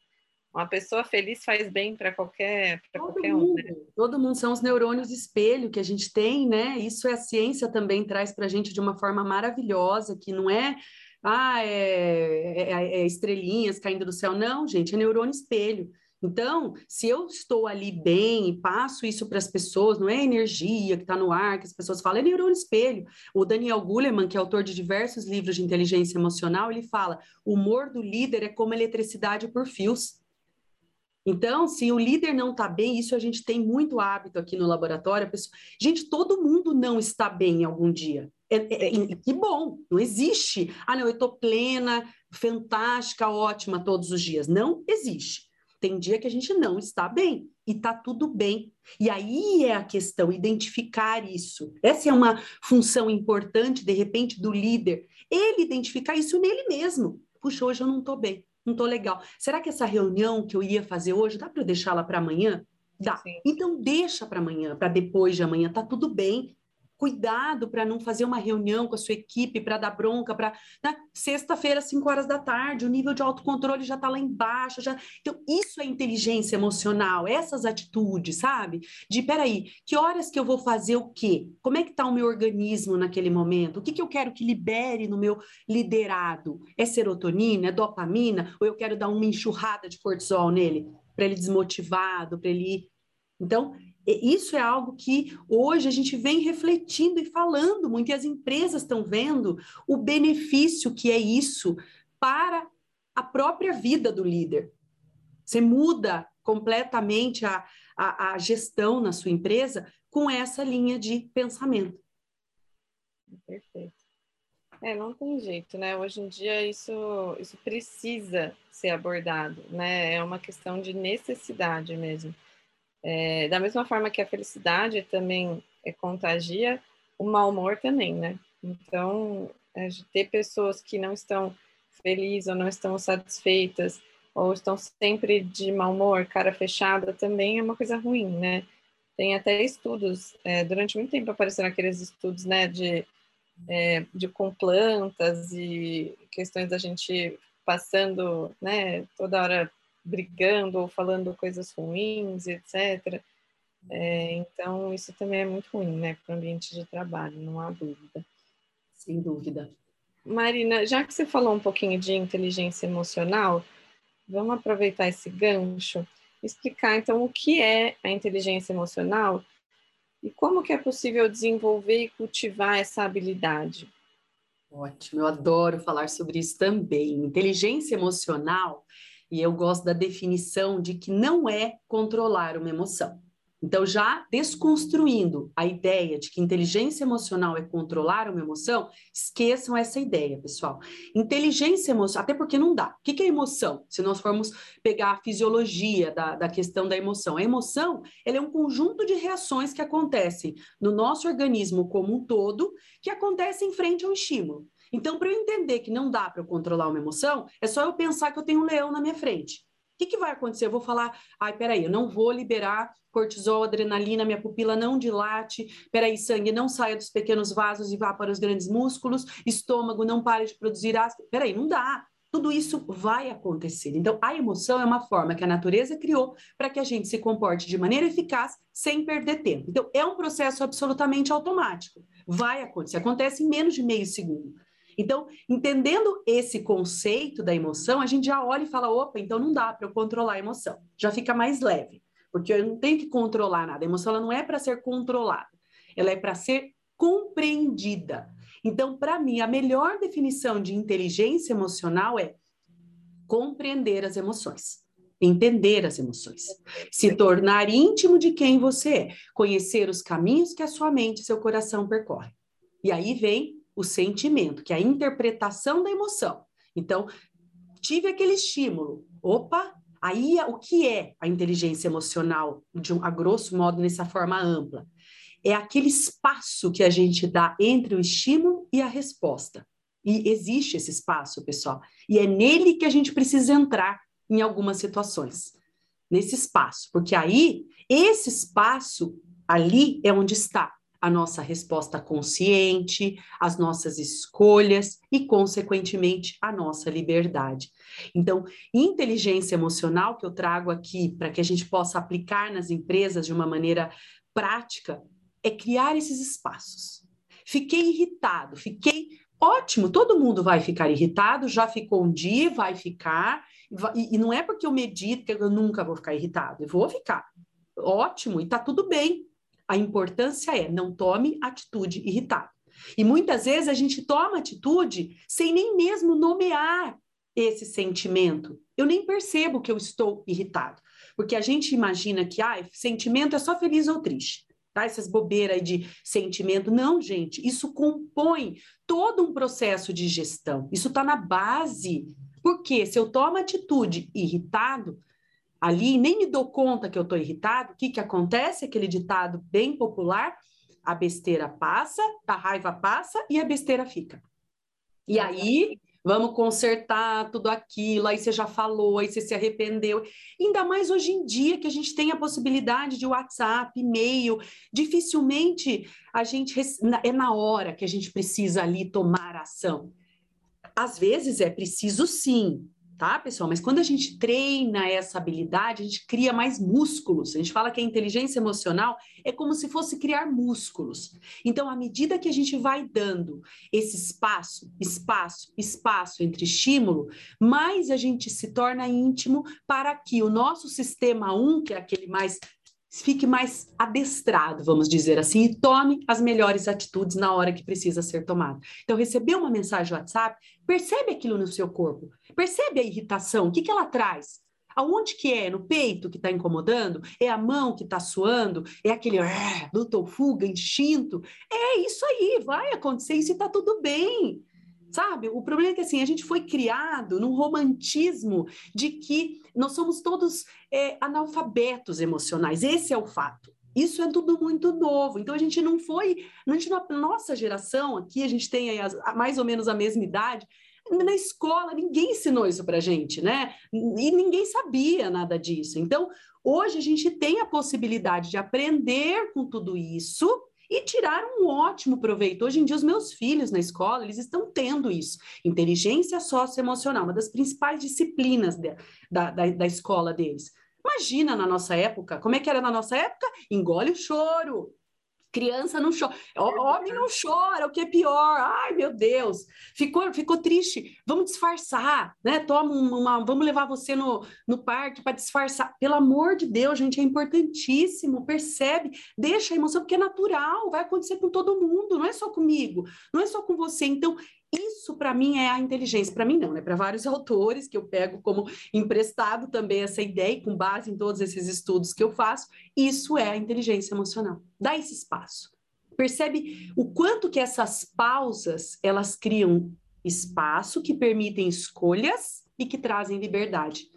uma pessoa feliz faz bem para qualquer, pra todo qualquer mundo, um. Né? Todo mundo são os neurônios espelho que a gente tem, né? Isso é a ciência também traz para a gente de uma forma maravilhosa, que não é ah, é, é, é, estrelinhas caindo do céu. Não, gente, é neurônio espelho. Então, se eu estou ali bem e passo isso para as pessoas, não é energia que está no ar, que as pessoas falam, é neurônio espelho. O Daniel Goleman, que é autor de diversos livros de inteligência emocional, ele fala: o humor do líder é como eletricidade por fios. Então, se o líder não está bem, isso a gente tem muito hábito aqui no laboratório. Pessoa... Gente, todo mundo não está bem algum dia. É, é, é, que bom, não existe. Ah, não, eu estou plena, fantástica, ótima todos os dias. Não existe. Tem dia que a gente não está bem e tá tudo bem. E aí é a questão, identificar isso. Essa é uma função importante, de repente, do líder. Ele identificar isso nele mesmo. Puxa, hoje eu não estou bem, não estou legal. Será que essa reunião que eu ia fazer hoje, dá para eu deixá-la para amanhã? Dá. Sim. Então deixa para amanhã, para depois de amanhã, tá tudo bem cuidado para não fazer uma reunião com a sua equipe para dar bronca para né? sexta-feira, 5 horas da tarde, o nível de autocontrole já está lá embaixo. Já... Então, isso é inteligência emocional, essas atitudes, sabe? De peraí, que horas que eu vou fazer o quê? Como é que está o meu organismo naquele momento? O que, que eu quero que libere no meu liderado? É serotonina? É dopamina? Ou eu quero dar uma enxurrada de cortisol nele? Para ele desmotivado, para ele. Então, isso é algo que hoje a gente vem refletindo e falando muito, e as empresas estão vendo o benefício que é isso para a própria vida do líder. Você muda completamente a, a, a gestão na sua empresa com essa linha de pensamento. Perfeito. É, não tem jeito, né? Hoje em dia isso, isso precisa ser abordado, né? É uma questão de necessidade mesmo. É, da mesma forma que a felicidade também é, contagia, o mau humor também, né? Então, é, ter pessoas que não estão felizes ou não estão satisfeitas ou estão sempre de mau humor, cara fechada, também é uma coisa ruim, né? Tem até estudos, é, durante muito tempo apareceram aqueles estudos, né, de, é, de com plantas e questões da gente passando, né, toda hora brigando ou falando coisas ruins, etc. É, então, isso também é muito ruim, né, para o ambiente de trabalho, não há dúvida. Sem dúvida. Marina, já que você falou um pouquinho de inteligência emocional, vamos aproveitar esse gancho, explicar então o que é a inteligência emocional e como que é possível desenvolver e cultivar essa habilidade. Ótimo, eu adoro falar sobre isso também. Inteligência emocional, e eu gosto da definição de que não é controlar uma emoção. Então, já desconstruindo a ideia de que inteligência emocional é controlar uma emoção, esqueçam essa ideia, pessoal. Inteligência emocional, até porque não dá. O que é emoção? Se nós formos pegar a fisiologia da, da questão da emoção, a emoção é um conjunto de reações que acontecem no nosso organismo como um todo, que acontecem em frente ao estímulo. Então, para eu entender que não dá para eu controlar uma emoção, é só eu pensar que eu tenho um leão na minha frente. O que, que, vai acontecer? Eu vou falar, ai, peraí, eu não vou liberar cortisol, adrenalina, minha pupila não dilate, peraí, sangue não saia dos pequenos vasos e vá para os grandes músculos, estômago não pare de produzir ácido. Peraí, não dá. Tudo isso vai acontecer. Então, a emoção é uma forma que a natureza criou para que a gente se comporte de maneira eficaz sem perder tempo. Então, é um processo absolutamente automático. Vai acontecer. Acontece em menos de meio segundo. Então, entendendo esse conceito da emoção, a gente já olha e fala: opa, então não dá para eu controlar a emoção. Já fica mais leve, porque eu não tenho que controlar nada. A emoção ela não é para ser controlada, ela é para ser compreendida. Então, para mim, a melhor definição de inteligência emocional é compreender as emoções entender as emoções, se tornar íntimo de quem você é, conhecer os caminhos que a sua mente e seu coração percorrem. E aí vem o sentimento, que é a interpretação da emoção. Então, tive aquele estímulo. Opa, aí o que é a inteligência emocional, de um, a grosso modo, nessa forma ampla? É aquele espaço que a gente dá entre o estímulo e a resposta. E existe esse espaço, pessoal. E é nele que a gente precisa entrar em algumas situações. Nesse espaço. Porque aí, esse espaço ali é onde está a nossa resposta consciente, as nossas escolhas e, consequentemente, a nossa liberdade. Então, inteligência emocional que eu trago aqui para que a gente possa aplicar nas empresas de uma maneira prática é criar esses espaços. Fiquei irritado, fiquei ótimo, todo mundo vai ficar irritado, já ficou um dia, vai ficar, e, e não é porque eu medito que eu nunca vou ficar irritado, eu vou ficar. Ótimo, e tá tudo bem, a importância é não tome atitude irritada. E muitas vezes a gente toma atitude sem nem mesmo nomear esse sentimento. Eu nem percebo que eu estou irritado, porque a gente imagina que ah, sentimento é só feliz ou triste. Tá? Essas bobeiras de sentimento. Não, gente, isso compõe todo um processo de gestão. Isso está na base. Porque se eu tomo atitude irritado, ali, nem me dou conta que eu estou irritado, o que, que acontece? Aquele ditado bem popular, a besteira passa, a raiva passa e a besteira fica. E aí, vamos consertar tudo aquilo, aí você já falou, aí você se arrependeu. Ainda mais hoje em dia que a gente tem a possibilidade de WhatsApp, e-mail, dificilmente a gente é na hora que a gente precisa ali tomar ação. Às vezes é preciso sim, tá, pessoal? Mas quando a gente treina essa habilidade, a gente cria mais músculos. A gente fala que a inteligência emocional é como se fosse criar músculos. Então, à medida que a gente vai dando esse espaço, espaço, espaço entre estímulo, mais a gente se torna íntimo para que o nosso sistema 1, que é aquele mais fique mais adestrado, vamos dizer assim, e tome as melhores atitudes na hora que precisa ser tomado. Então, receber uma mensagem WhatsApp, percebe aquilo no seu corpo, percebe a irritação, o que, que ela traz? Aonde que é? No peito que está incomodando? É a mão que está suando? É aquele ah, luta ou fuga, instinto? É isso aí, vai acontecer isso e está tudo bem. Sabe? O problema é que assim, a gente foi criado num romantismo de que nós somos todos é, analfabetos emocionais. Esse é o fato. Isso é tudo muito novo. Então a gente não foi, a gente nossa geração aqui, a gente tem as, mais ou menos a mesma idade. Na escola ninguém ensinou isso para gente, né? E ninguém sabia nada disso. Então hoje a gente tem a possibilidade de aprender com tudo isso e tirar um ótimo proveito. Hoje em dia, os meus filhos na escola, eles estão tendo isso. Inteligência socioemocional, uma das principais disciplinas de, da, da, da escola deles. Imagina na nossa época, como é que era na nossa época? Engole o choro, Criança não chora, homem não chora, o que é pior. Ai, meu Deus, ficou, ficou triste. Vamos disfarçar, né? Toma uma, vamos levar você no, no parque para disfarçar. Pelo amor de Deus, gente, é importantíssimo. Percebe? Deixa a emoção, porque é natural, vai acontecer com todo mundo, não é só comigo, não é só com você. Então, isso para mim é a inteligência. Para mim não, né? Para vários autores que eu pego como emprestado também essa ideia, com base em todos esses estudos que eu faço, isso é a inteligência emocional. Dá esse espaço. Percebe o quanto que essas pausas, elas criam espaço que permitem escolhas e que trazem liberdade.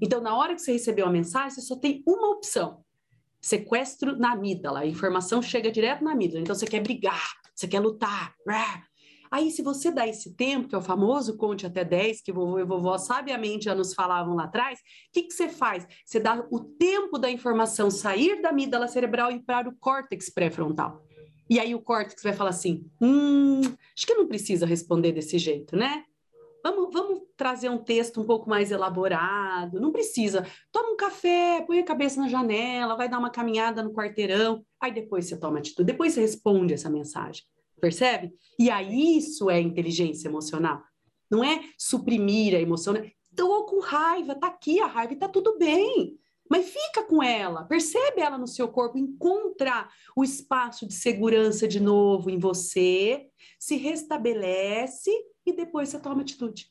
Então, na hora que você recebeu a mensagem, você só tem uma opção. Sequestro na amígdala. A informação chega direto na amígdala. Então, você quer brigar, você quer lutar. Aí, se você dá esse tempo, que é o famoso conte até 10, que vovô e vovó sabiamente já nos falavam lá atrás, o que, que você faz? Você dá o tempo da informação sair da amígdala cerebral e para o córtex pré-frontal. E aí o córtex vai falar assim: hum, acho que não precisa responder desse jeito, né? Vamos, vamos trazer um texto um pouco mais elaborado. Não precisa. Toma um café, põe a cabeça na janela, vai dar uma caminhada no quarteirão. Aí depois você toma atitude, depois você responde essa mensagem. Percebe? E aí isso é inteligência emocional. Não é suprimir a emoção. Né? Tô com raiva, tá aqui a raiva e tá tudo bem. Mas fica com ela, percebe ela no seu corpo, encontra o espaço de segurança de novo em você, se restabelece e depois você toma atitude.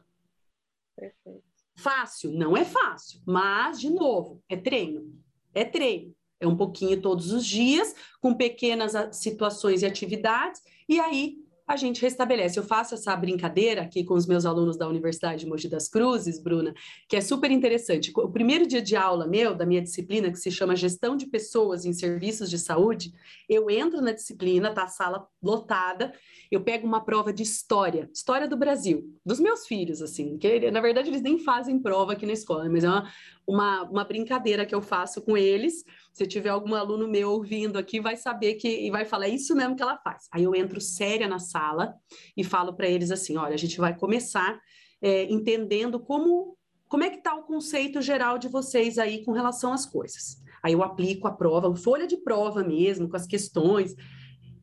Perfeito. Fácil? Não é fácil, mas, de novo, é treino. É treino. É um pouquinho todos os dias, com pequenas situações e atividades, e aí a gente restabelece. Eu faço essa brincadeira aqui com os meus alunos da Universidade de Mogi das Cruzes, Bruna, que é super interessante. O primeiro dia de aula meu, da minha disciplina, que se chama Gestão de Pessoas em Serviços de Saúde, eu entro na disciplina, tá a sala lotada, eu pego uma prova de história, história do Brasil, dos meus filhos, assim, que na verdade eles nem fazem prova aqui na escola, mas é uma, uma, uma brincadeira que eu faço com eles. Se tiver algum aluno meu ouvindo aqui, vai saber que e vai falar é isso mesmo que ela faz. Aí eu entro séria na sala e falo para eles assim: olha, a gente vai começar é, entendendo como como é que está o conceito geral de vocês aí com relação às coisas. Aí eu aplico a prova, folha de prova mesmo, com as questões.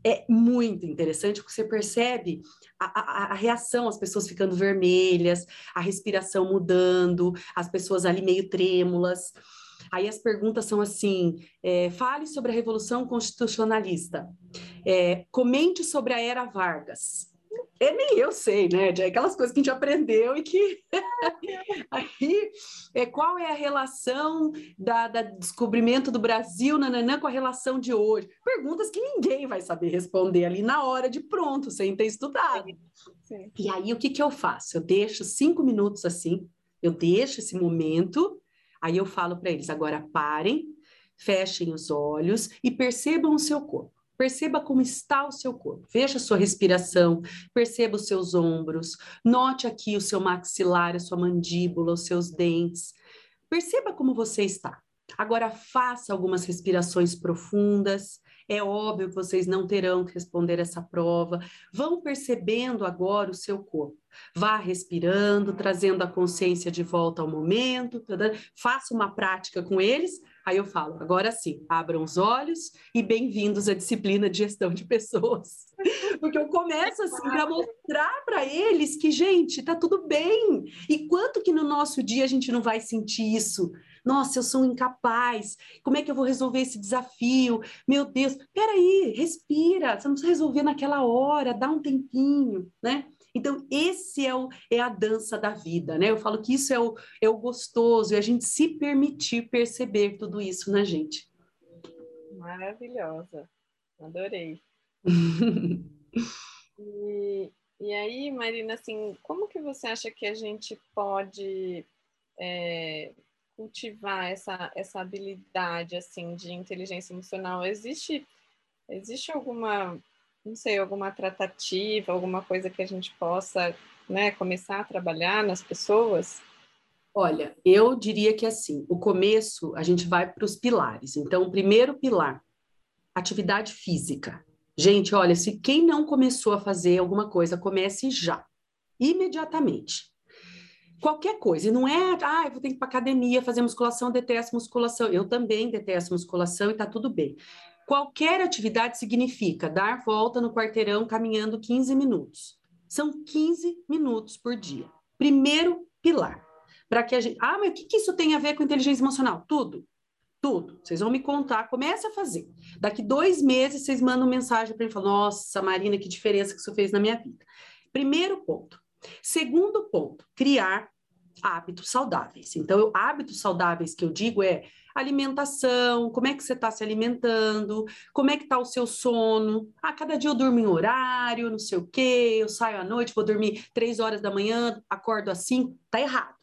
É muito interessante porque você percebe a, a, a, reação, as pessoas ficando vermelhas, a respiração mudando, as pessoas ali meio trêmulas. Aí as perguntas são assim: é, fale sobre a Revolução Constitucionalista, é, comente sobre a Era Vargas. É, nem eu sei, né? De aquelas coisas que a gente aprendeu e que. Aí, é, qual é a relação da, da descobrimento do Brasil nananã, com a relação de hoje? Perguntas que ninguém vai saber responder ali na hora de pronto, sem ter estudado. Sim. E aí, o que, que eu faço? Eu deixo cinco minutos assim, eu deixo esse momento Aí eu falo para eles: agora parem, fechem os olhos e percebam o seu corpo. Perceba como está o seu corpo. Veja a sua respiração, perceba os seus ombros, note aqui o seu maxilar, a sua mandíbula, os seus dentes. Perceba como você está. Agora faça algumas respirações profundas. É óbvio que vocês não terão que responder essa prova. Vão percebendo agora o seu corpo. Vá respirando, trazendo a consciência de volta ao momento. Faça uma prática com eles. Aí eu falo, agora sim, abram os olhos e bem-vindos à disciplina de gestão de pessoas. Porque eu começo assim para mostrar para eles que, gente, tá tudo bem. E quanto que no nosso dia a gente não vai sentir isso? Nossa, eu sou incapaz. Como é que eu vou resolver esse desafio? Meu Deus, peraí, respira. Você não precisa resolver naquela hora, dá um tempinho, né? Então, esse é, o, é a dança da vida, né? Eu falo que isso é o, é o gostoso, e a gente se permitir perceber tudo isso na gente. Maravilhosa, adorei. e, e aí, Marina, assim, como que você acha que a gente pode é, cultivar essa, essa habilidade, assim, de inteligência emocional? Existe, existe alguma não sei, alguma tratativa, alguma coisa que a gente possa né, começar a trabalhar nas pessoas? Olha, eu diria que assim, o começo a gente vai para os pilares. Então, o primeiro pilar, atividade física. Gente, olha, se quem não começou a fazer alguma coisa, comece já, imediatamente. Qualquer coisa, e não é, ah, eu vou ter que ir para academia fazer musculação, detesto musculação. Eu também detesto musculação e tá tudo bem Qualquer atividade significa dar volta no quarteirão caminhando 15 minutos. São 15 minutos por dia. Primeiro pilar. Para que a gente. Ah, mas o que, que isso tem a ver com inteligência emocional? Tudo. Tudo. Vocês vão me contar, comece a fazer. Daqui dois meses, vocês mandam mensagem para mim falam: Nossa, Marina, que diferença que isso fez na minha vida. Primeiro ponto. Segundo ponto, criar hábitos saudáveis. Então, hábitos saudáveis que eu digo é alimentação, como é que você está se alimentando, como é que está o seu sono. Ah, cada dia eu durmo em horário, não sei o quê, eu saio à noite, vou dormir três horas da manhã, acordo às cinco. Tá errado.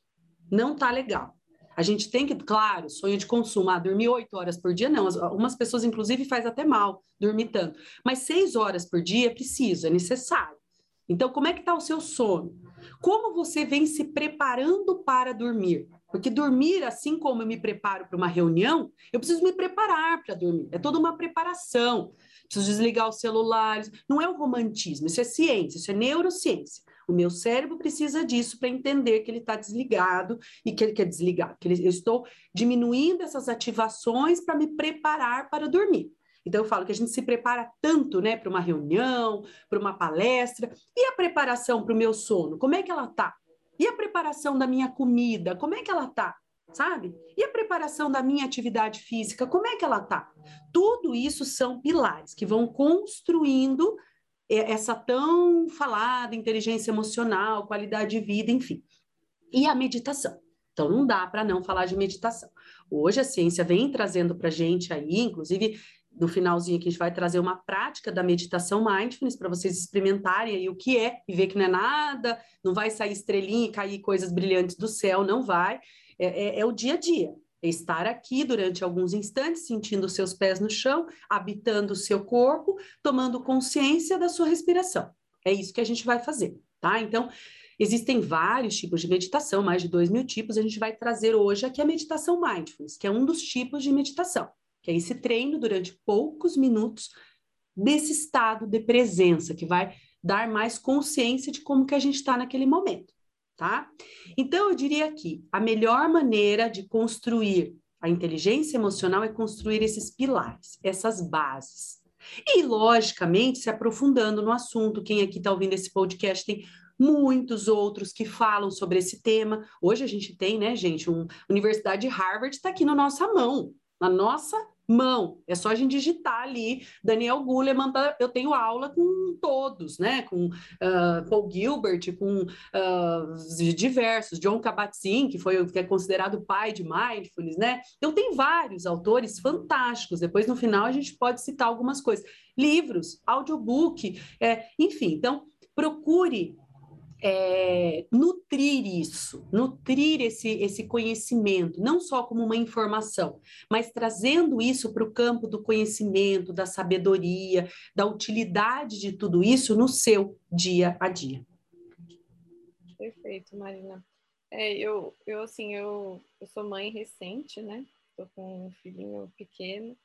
Não tá legal. A gente tem que, claro, sonho de consumo, ah, dormir oito horas por dia, não. Algumas pessoas, inclusive, faz até mal dormir tanto. Mas seis horas por dia é preciso, é necessário. Então, como é que está o seu sono? Como você vem se preparando para dormir? Porque dormir, assim como eu me preparo para uma reunião, eu preciso me preparar para dormir. É toda uma preparação. Preciso desligar os celulares. Não é o romantismo, isso é ciência, isso é neurociência. O meu cérebro precisa disso para entender que ele está desligado e que ele quer desligar, que eu estou diminuindo essas ativações para me preparar para dormir. Então, eu falo que a gente se prepara tanto né, para uma reunião, para uma palestra. E a preparação para o meu sono? Como é que ela está? E a preparação da minha comida? Como é que ela está? Sabe? E a preparação da minha atividade física? Como é que ela está? Tudo isso são pilares que vão construindo essa tão falada inteligência emocional, qualidade de vida, enfim. E a meditação. Então, não dá para não falar de meditação. Hoje a ciência vem trazendo para gente aí, inclusive no finalzinho aqui a gente vai trazer uma prática da meditação mindfulness para vocês experimentarem aí o que é e ver que não é nada, não vai sair estrelinha e cair coisas brilhantes do céu, não vai. É, é, é o dia a dia. É estar aqui durante alguns instantes, sentindo os seus pés no chão, habitando o seu corpo, tomando consciência da sua respiração. É isso que a gente vai fazer, tá? Então, existem vários tipos de meditação, mais de dois mil tipos. A gente vai trazer hoje aqui a meditação mindfulness, que é um dos tipos de meditação que é esse treino durante poucos minutos desse estado de presença, que vai dar mais consciência de como que a gente está naquele momento, tá? Então, eu diria que a melhor maneira de construir a inteligência emocional é construir esses pilares, essas bases. E, logicamente, se aprofundando no assunto, quem aqui está ouvindo esse podcast tem muitos outros que falam sobre esse tema. Hoje a gente tem, né, gente, uma Universidade de Harvard está aqui na nossa mão, na nossa mão. É só a gente digitar ali. Daniel Goleman, eu tenho aula com todos, né? Com uh, Paul Gilbert, com uh, diversos, John Kabat-Zinn, que foi que é considerado o pai de mindfulness, né? Então tem vários autores fantásticos. Depois no final a gente pode citar algumas coisas, livros, audiobook, é, enfim. Então procure é, nutrir isso, nutrir esse, esse conhecimento, não só como uma informação, mas trazendo isso para o campo do conhecimento, da sabedoria, da utilidade de tudo isso no seu dia a dia. Perfeito, Marina. É, eu, eu assim, eu, eu sou mãe recente, né? Estou com um filhinho pequeno.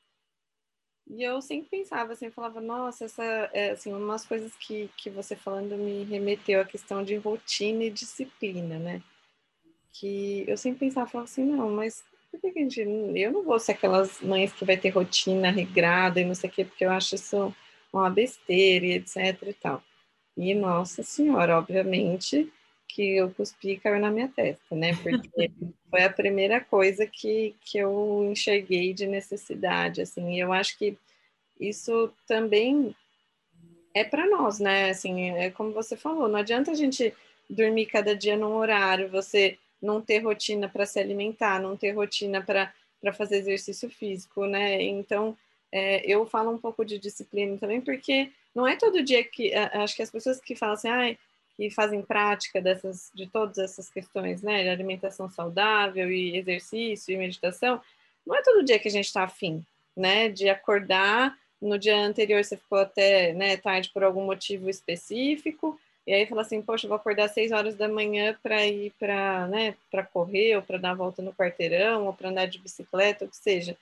E eu sempre pensava assim, eu falava, nossa, essa, é, assim, umas coisas que, que você falando me remeteu à questão de rotina e disciplina, né? Que eu sempre pensava, falava assim, não, mas por que a gente, eu não vou ser aquelas mães que vai ter rotina regrada e não sei o quê, porque eu acho isso uma besteira e etc e tal. E, nossa senhora, obviamente, que eu cuspi caiu na minha testa, né? Porque foi a primeira coisa que, que eu enxerguei de necessidade, assim, e eu acho que isso também é para nós, né? Assim, é como você falou, não adianta a gente dormir cada dia num horário, você não ter rotina para se alimentar, não ter rotina para fazer exercício físico, né? Então, é, eu falo um pouco de disciplina também, porque não é todo dia que acho que as pessoas que falam assim, ah, que fazem prática dessas, de todas essas questões, né, de alimentação saudável e exercício e meditação, não é todo dia que a gente está afim, né, de acordar, no dia anterior você ficou até, né, tarde por algum motivo específico, e aí fala assim, poxa, vou acordar às seis horas da manhã para ir para, né, para correr, ou para dar a volta no quarteirão, ou para andar de bicicleta, ou que seja.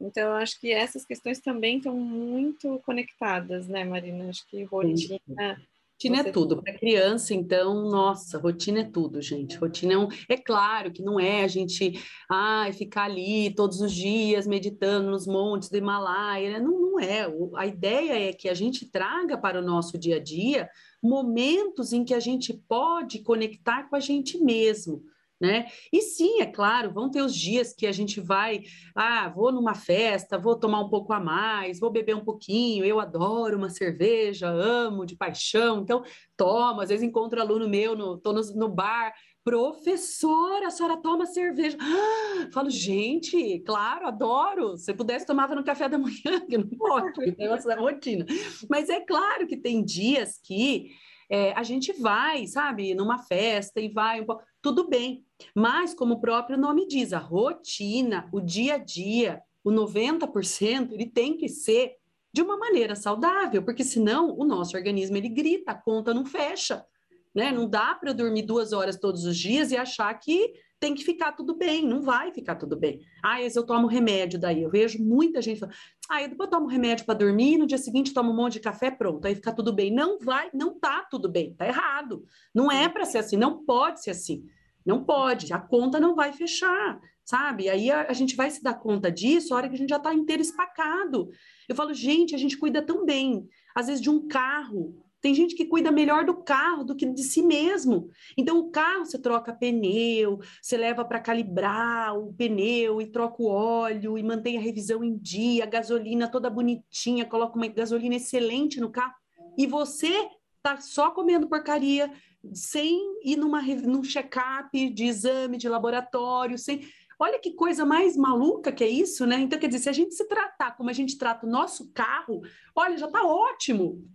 Então, eu acho que essas questões também estão muito conectadas, né, Marina? Acho que rotina Rotina é tudo. Para criança, então, nossa, rotina é tudo, gente. Rotina é um. É claro que não é a gente ah, ficar ali todos os dias meditando nos montes do Himalaia. Né? Não, não é. A ideia é que a gente traga para o nosso dia a dia momentos em que a gente pode conectar com a gente mesmo né? E sim, é claro, vão ter os dias que a gente vai, ah, vou numa festa, vou tomar um pouco a mais, vou beber um pouquinho, eu adoro uma cerveja, amo de paixão, então toma, às vezes encontro aluno meu, no, tô no, no bar, professora, a senhora toma cerveja. Ah, falo, gente, claro, adoro. Se pudesse, tomava no café da manhã, que não pode, é uma rotina. Mas é claro que tem dias que é, a gente vai, sabe, numa festa e vai um pouco, tudo bem. Mas, como o próprio nome diz, a rotina, o dia a dia, o 90%, ele tem que ser de uma maneira saudável, porque senão o nosso organismo ele grita, a conta não fecha. Né? Não dá para dormir duas horas todos os dias e achar que tem que ficar tudo bem, não vai ficar tudo bem. Ah, eu tomo remédio daí. Eu vejo muita gente falando, ah, eu depois tomo remédio para dormir, no dia seguinte tomo um monte de café, pronto, aí fica tudo bem. Não vai, não tá tudo bem, tá errado. Não é para ser assim, não pode ser assim. Não pode, a conta não vai fechar, sabe? Aí a, a gente vai se dar conta disso a hora que a gente já está inteiro espacado. Eu falo, gente, a gente cuida tão bem, às vezes de um carro, tem gente que cuida melhor do carro do que de si mesmo. Então, o carro você troca pneu, você leva para calibrar o pneu e troca o óleo e mantém a revisão em dia, a gasolina toda bonitinha, coloca uma gasolina excelente no carro. E você tá só comendo porcaria, sem ir numa, num check-up de exame de laboratório, sem. Olha que coisa mais maluca que é isso, né? Então, quer dizer, se a gente se tratar como a gente trata o nosso carro, olha, já tá ótimo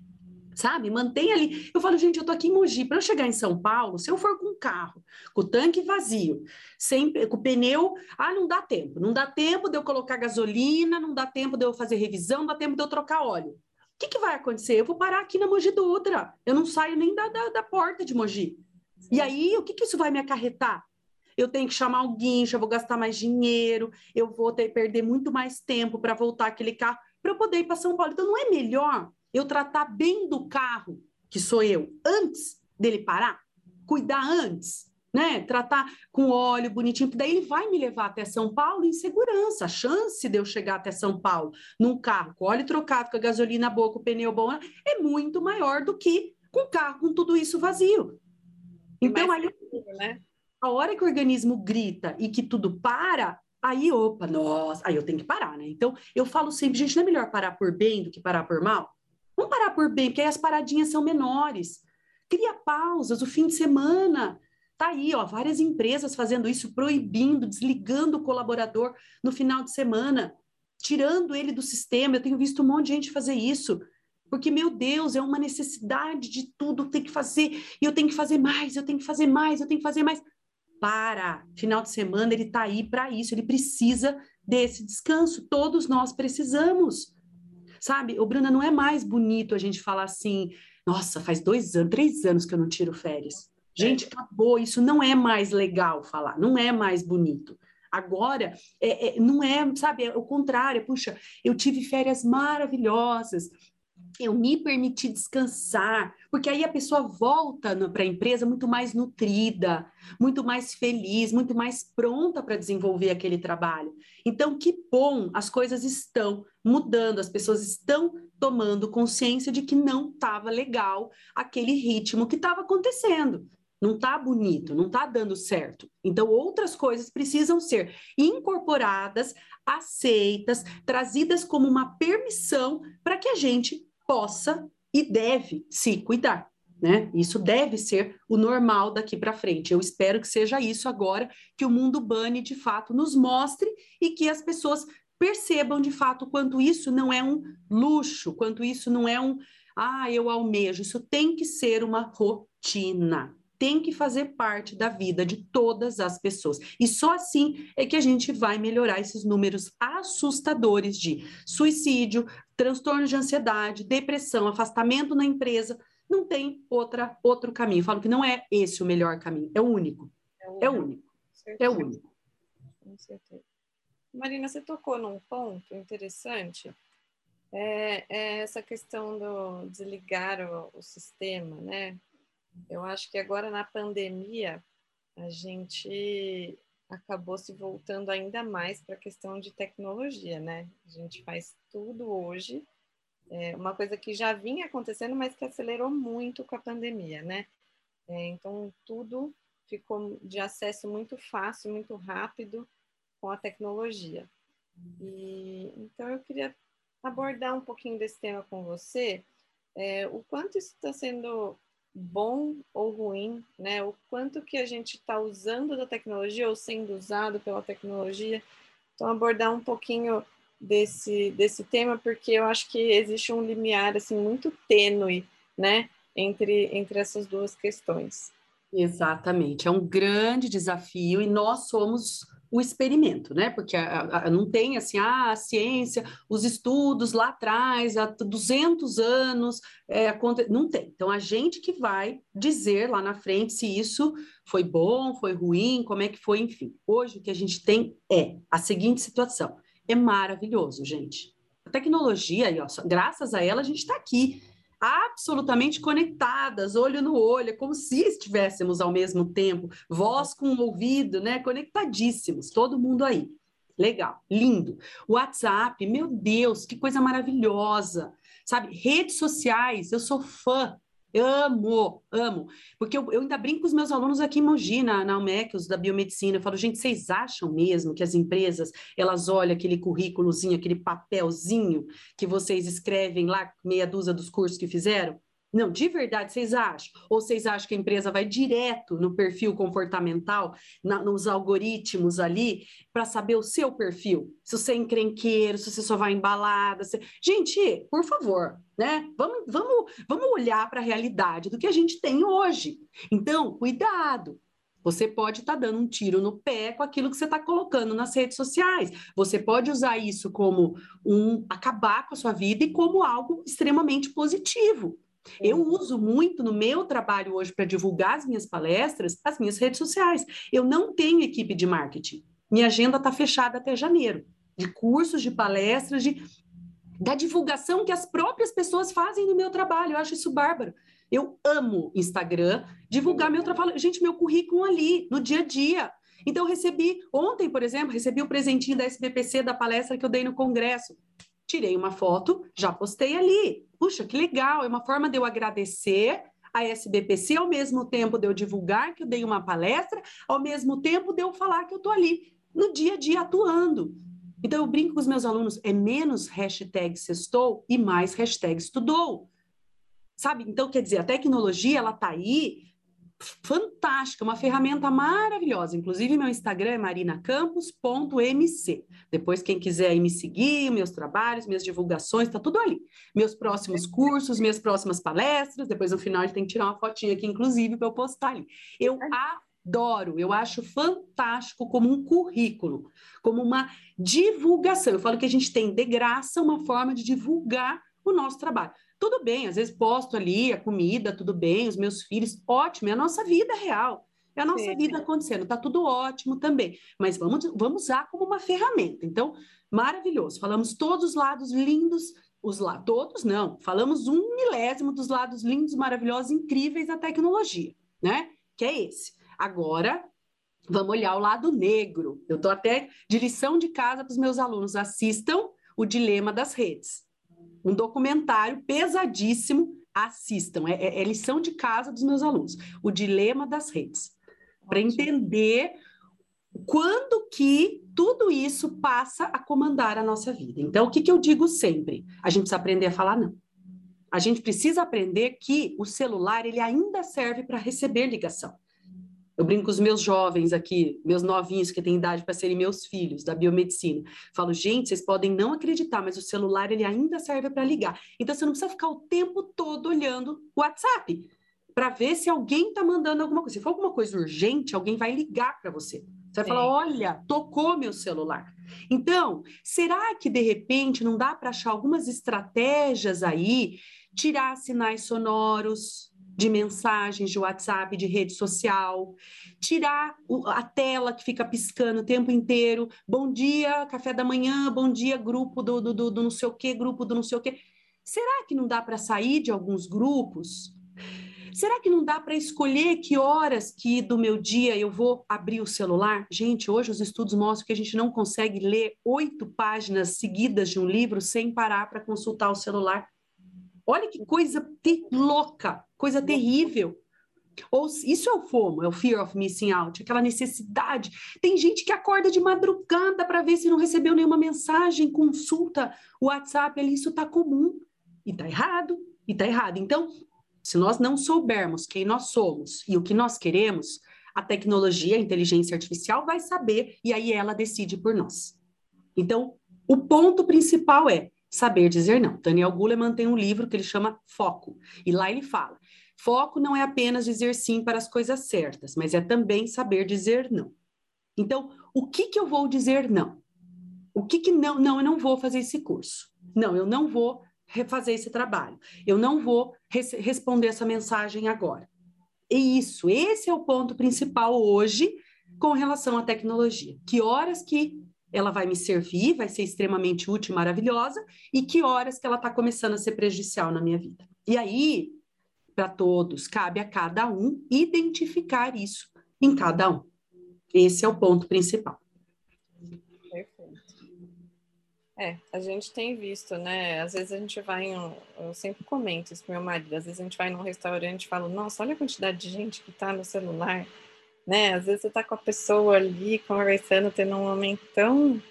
sabe? Mantém ali. Eu falo, gente, eu tô aqui em Mogi, para eu chegar em São Paulo, se eu for com carro, com o tanque vazio, sem, com o pneu, ah, não dá tempo. Não dá tempo de eu colocar gasolina, não dá tempo de eu fazer revisão, não dá tempo de eu trocar óleo. O que, que vai acontecer? Eu vou parar aqui na Mogi Dutra. Eu não saio nem da, da, da porta de Mogi. E aí, o que, que isso vai me acarretar? eu tenho que chamar o guincho, eu vou gastar mais dinheiro, eu vou ter perder muito mais tempo para voltar aquele carro para eu poder ir para São Paulo. Então não é melhor eu tratar bem do carro, que sou eu, antes dele parar, cuidar antes, né? Tratar com óleo bonitinho, porque daí ele vai me levar até São Paulo em segurança. A chance de eu chegar até São Paulo num carro com óleo trocado, com a gasolina boa, com o pneu bom, é muito maior do que com o carro com tudo isso vazio. Então, aí, né? a hora que o organismo grita e que tudo para, aí, opa, nossa, aí eu tenho que parar, né? Então, eu falo sempre, gente, não é melhor parar por bem do que parar por mal? Vamos parar por bem, porque aí as paradinhas são menores. Cria pausas, o fim de semana. Tá aí, ó, várias empresas fazendo isso, proibindo, desligando o colaborador no final de semana, tirando ele do sistema. Eu tenho visto um monte de gente fazer isso. Porque, meu Deus, é uma necessidade de tudo, tem que fazer, e eu tenho que fazer mais, eu tenho que fazer mais, eu tenho que fazer mais. Para, final de semana ele está aí para isso, ele precisa desse descanso, todos nós precisamos. Sabe, o Bruna, não é mais bonito a gente falar assim, nossa, faz dois anos, três anos que eu não tiro férias. Gente, acabou, isso não é mais legal falar, não é mais bonito. Agora, é, é, não é, sabe, é o contrário, puxa, eu tive férias maravilhosas, eu me permiti descansar, porque aí a pessoa volta para a empresa muito mais nutrida, muito mais feliz, muito mais pronta para desenvolver aquele trabalho. Então, que bom, as coisas estão mudando, as pessoas estão tomando consciência de que não estava legal aquele ritmo que estava acontecendo. Não está bonito, não está dando certo. Então, outras coisas precisam ser incorporadas, aceitas, trazidas como uma permissão para que a gente possa e deve se cuidar. Né? Isso deve ser o normal daqui para frente. Eu espero que seja isso agora, que o mundo Bunny de fato nos mostre e que as pessoas percebam de fato quanto isso não é um luxo, quanto isso não é um ah, eu almejo. Isso tem que ser uma rotina tem que fazer parte da vida de todas as pessoas. E só assim é que a gente vai melhorar esses números assustadores de suicídio, transtorno de ansiedade, depressão, afastamento na empresa. Não tem outra, outro caminho. Eu falo que não é esse o melhor caminho, é o único. É o único. É o único. Com certeza. Marina, você tocou num ponto interessante É, é essa questão do desligar o, o sistema, né? Eu acho que agora na pandemia a gente acabou se voltando ainda mais para a questão de tecnologia, né? A gente faz tudo hoje, é uma coisa que já vinha acontecendo, mas que acelerou muito com a pandemia, né? É, então tudo ficou de acesso muito fácil, muito rápido com a tecnologia. E então eu queria abordar um pouquinho desse tema com você, é, o quanto isso está sendo bom ou ruim, né? O quanto que a gente está usando da tecnologia ou sendo usado pela tecnologia. Então, abordar um pouquinho desse, desse tema, porque eu acho que existe um limiar, assim, muito tênue, né? Entre, entre essas duas questões. Exatamente, é um grande desafio e nós somos o experimento, né? Porque a, a, não tem assim, ah, a ciência, os estudos lá atrás, há 200 anos, é, não tem. Então, a gente que vai dizer lá na frente se isso foi bom, foi ruim, como é que foi, enfim. Hoje, o que a gente tem é a seguinte situação. É maravilhoso, gente. A tecnologia, aí, ó, graças a ela, a gente está aqui absolutamente conectadas, olho no olho, é como se estivéssemos ao mesmo tempo, voz com ouvido, né? Conectadíssimos, todo mundo aí. Legal, lindo. WhatsApp, meu Deus, que coisa maravilhosa. Sabe, redes sociais, eu sou fã amo, amo. Porque eu, eu, ainda brinco com os meus alunos aqui em Mogi, na, na UMEC, os da biomedicina. Eu falo, gente, vocês acham mesmo que as empresas, elas olham aquele currículozinho, aquele papelzinho que vocês escrevem lá, meia dúzia dos cursos que fizeram? Não, de verdade, vocês acham? Ou vocês acham que a empresa vai direto no perfil comportamental, na, nos algoritmos ali, para saber o seu perfil? Se você é encrenqueiro, se você só vai embalada. Se... Gente, por favor, né? Vamos, vamos, vamos olhar para a realidade do que a gente tem hoje. Então, cuidado. Você pode estar tá dando um tiro no pé com aquilo que você está colocando nas redes sociais. Você pode usar isso como um acabar com a sua vida e como algo extremamente positivo. Eu uso muito no meu trabalho hoje para divulgar as minhas palestras, as minhas redes sociais. Eu não tenho equipe de marketing. Minha agenda está fechada até janeiro, de cursos, de palestras, de, da divulgação que as próprias pessoas fazem no meu trabalho. Eu acho isso bárbaro. Eu amo Instagram, divulgar meu trabalho. Gente, meu currículo ali, no dia a dia. Então, eu recebi, ontem, por exemplo, recebi o presentinho da SBPC da palestra que eu dei no congresso tirei uma foto, já postei ali. Puxa, que legal, é uma forma de eu agradecer a SBPC, ao mesmo tempo de eu divulgar que eu dei uma palestra, ao mesmo tempo de eu falar que eu estou ali, no dia a dia, atuando. Então, eu brinco com os meus alunos, é menos hashtag sextou e mais hashtag estudou. Sabe? Então, quer dizer, a tecnologia, ela está aí fantástica, uma ferramenta maravilhosa. Inclusive, meu Instagram é marinacampos.mc. Depois, quem quiser me seguir, meus trabalhos, minhas divulgações, está tudo ali. Meus próximos cursos, minhas próximas palestras. Depois, no final, a gente tem que tirar uma fotinha aqui, inclusive, para eu postar ali. Eu adoro, eu acho fantástico como um currículo, como uma divulgação. Eu falo que a gente tem de graça uma forma de divulgar o nosso trabalho. Tudo bem, às vezes posto ali a comida, tudo bem, os meus filhos, ótimo, é a nossa vida real. É a nossa Sim. vida acontecendo, tá tudo ótimo também. Mas vamos, vamos usar como uma ferramenta. Então, maravilhoso. Falamos todos os lados lindos, os lá, todos não. Falamos um milésimo dos lados lindos, maravilhosos, incríveis da tecnologia, né? Que é esse. Agora, vamos olhar o lado negro. Eu tô até de lição de casa para os meus alunos. Assistam o Dilema das Redes um documentário pesadíssimo, assistam, é, é, é lição de casa dos meus alunos, o dilema das redes, para entender quando que tudo isso passa a comandar a nossa vida. Então, o que, que eu digo sempre? A gente precisa aprender a falar não. A gente precisa aprender que o celular ele ainda serve para receber ligação. Eu brinco com os meus jovens aqui, meus novinhos que têm idade para serem meus filhos da biomedicina. Falo, gente, vocês podem não acreditar, mas o celular ele ainda serve para ligar. Então você não precisa ficar o tempo todo olhando o WhatsApp para ver se alguém está mandando alguma coisa. Se for alguma coisa urgente, alguém vai ligar para você. Você vai Sim. falar: olha, tocou meu celular. Então, será que de repente não dá para achar algumas estratégias aí, tirar sinais sonoros, de mensagens, de WhatsApp, de rede social, tirar a tela que fica piscando o tempo inteiro. Bom dia, café da manhã, bom dia, grupo do, do, do, do não sei o quê, grupo do não sei o quê. Será que não dá para sair de alguns grupos? Será que não dá para escolher que horas que do meu dia eu vou abrir o celular? Gente, hoje os estudos mostram que a gente não consegue ler oito páginas seguidas de um livro sem parar para consultar o celular. Olha que coisa louca, coisa terrível. Ou isso é o FOMO, é o fear of missing out, aquela necessidade. Tem gente que acorda de madrugada para ver se não recebeu nenhuma mensagem, consulta o WhatsApp ali, isso está comum. E está errado, e está errado. Então, se nós não soubermos quem nós somos e o que nós queremos, a tecnologia, a inteligência artificial vai saber e aí ela decide por nós. Então, o ponto principal é saber dizer não. Daniel Goleman tem um livro que ele chama Foco, e lá ele fala: foco não é apenas dizer sim para as coisas certas, mas é também saber dizer não. Então, o que que eu vou dizer não? O que que não, não, eu não vou fazer esse curso. Não, eu não vou refazer esse trabalho. Eu não vou res responder essa mensagem agora. E isso, esse é o ponto principal hoje com relação à tecnologia. Que horas que ela vai me servir, vai ser extremamente útil e maravilhosa, e que horas que ela está começando a ser prejudicial na minha vida. E aí, para todos, cabe a cada um identificar isso em cada um. Esse é o ponto principal. É, a gente tem visto, né? Às vezes a gente vai em um, eu sempre comento isso com meu marido, às vezes a gente vai num restaurante e fala, nossa, olha a quantidade de gente que tá no celular, né? Às vezes você tá com a pessoa ali conversando, tendo um momento tão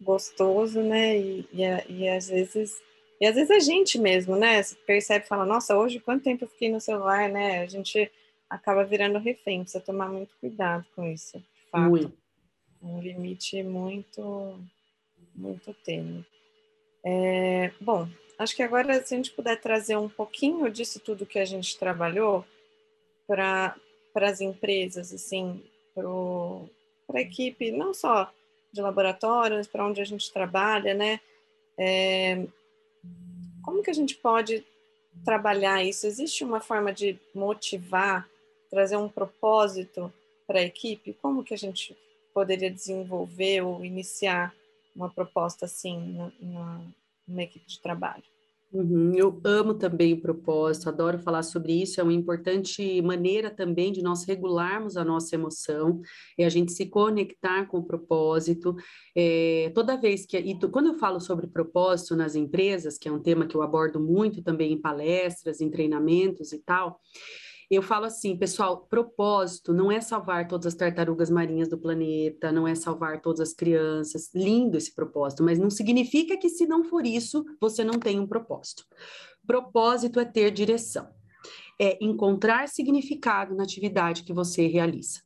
gostoso, né? E, e, e às vezes e às vezes a gente mesmo, né? Percebe e fala, nossa, hoje quanto tempo eu fiquei no celular, né? A gente acaba virando refém, precisa tomar muito cuidado com isso, de fato. Muito. Um limite muito muito tênue. É, bom, acho que agora, se a gente puder trazer um pouquinho disso tudo que a gente trabalhou para as empresas, assim, para a equipe, não só de laboratórios, para onde a gente trabalha, né? É, como que a gente pode trabalhar isso? Existe uma forma de motivar, trazer um propósito para a equipe? Como que a gente poderia desenvolver ou iniciar uma proposta assim na, numa equipe de trabalho. Uhum, eu amo também o propósito, adoro falar sobre isso. É uma importante maneira também de nós regularmos a nossa emoção, é a gente se conectar com o propósito. É, toda vez que. E quando eu falo sobre propósito nas empresas, que é um tema que eu abordo muito também em palestras, em treinamentos e tal, eu falo assim, pessoal, propósito não é salvar todas as tartarugas marinhas do planeta, não é salvar todas as crianças. Lindo esse propósito, mas não significa que se não for isso, você não tem um propósito. Propósito é ter direção. É encontrar significado na atividade que você realiza.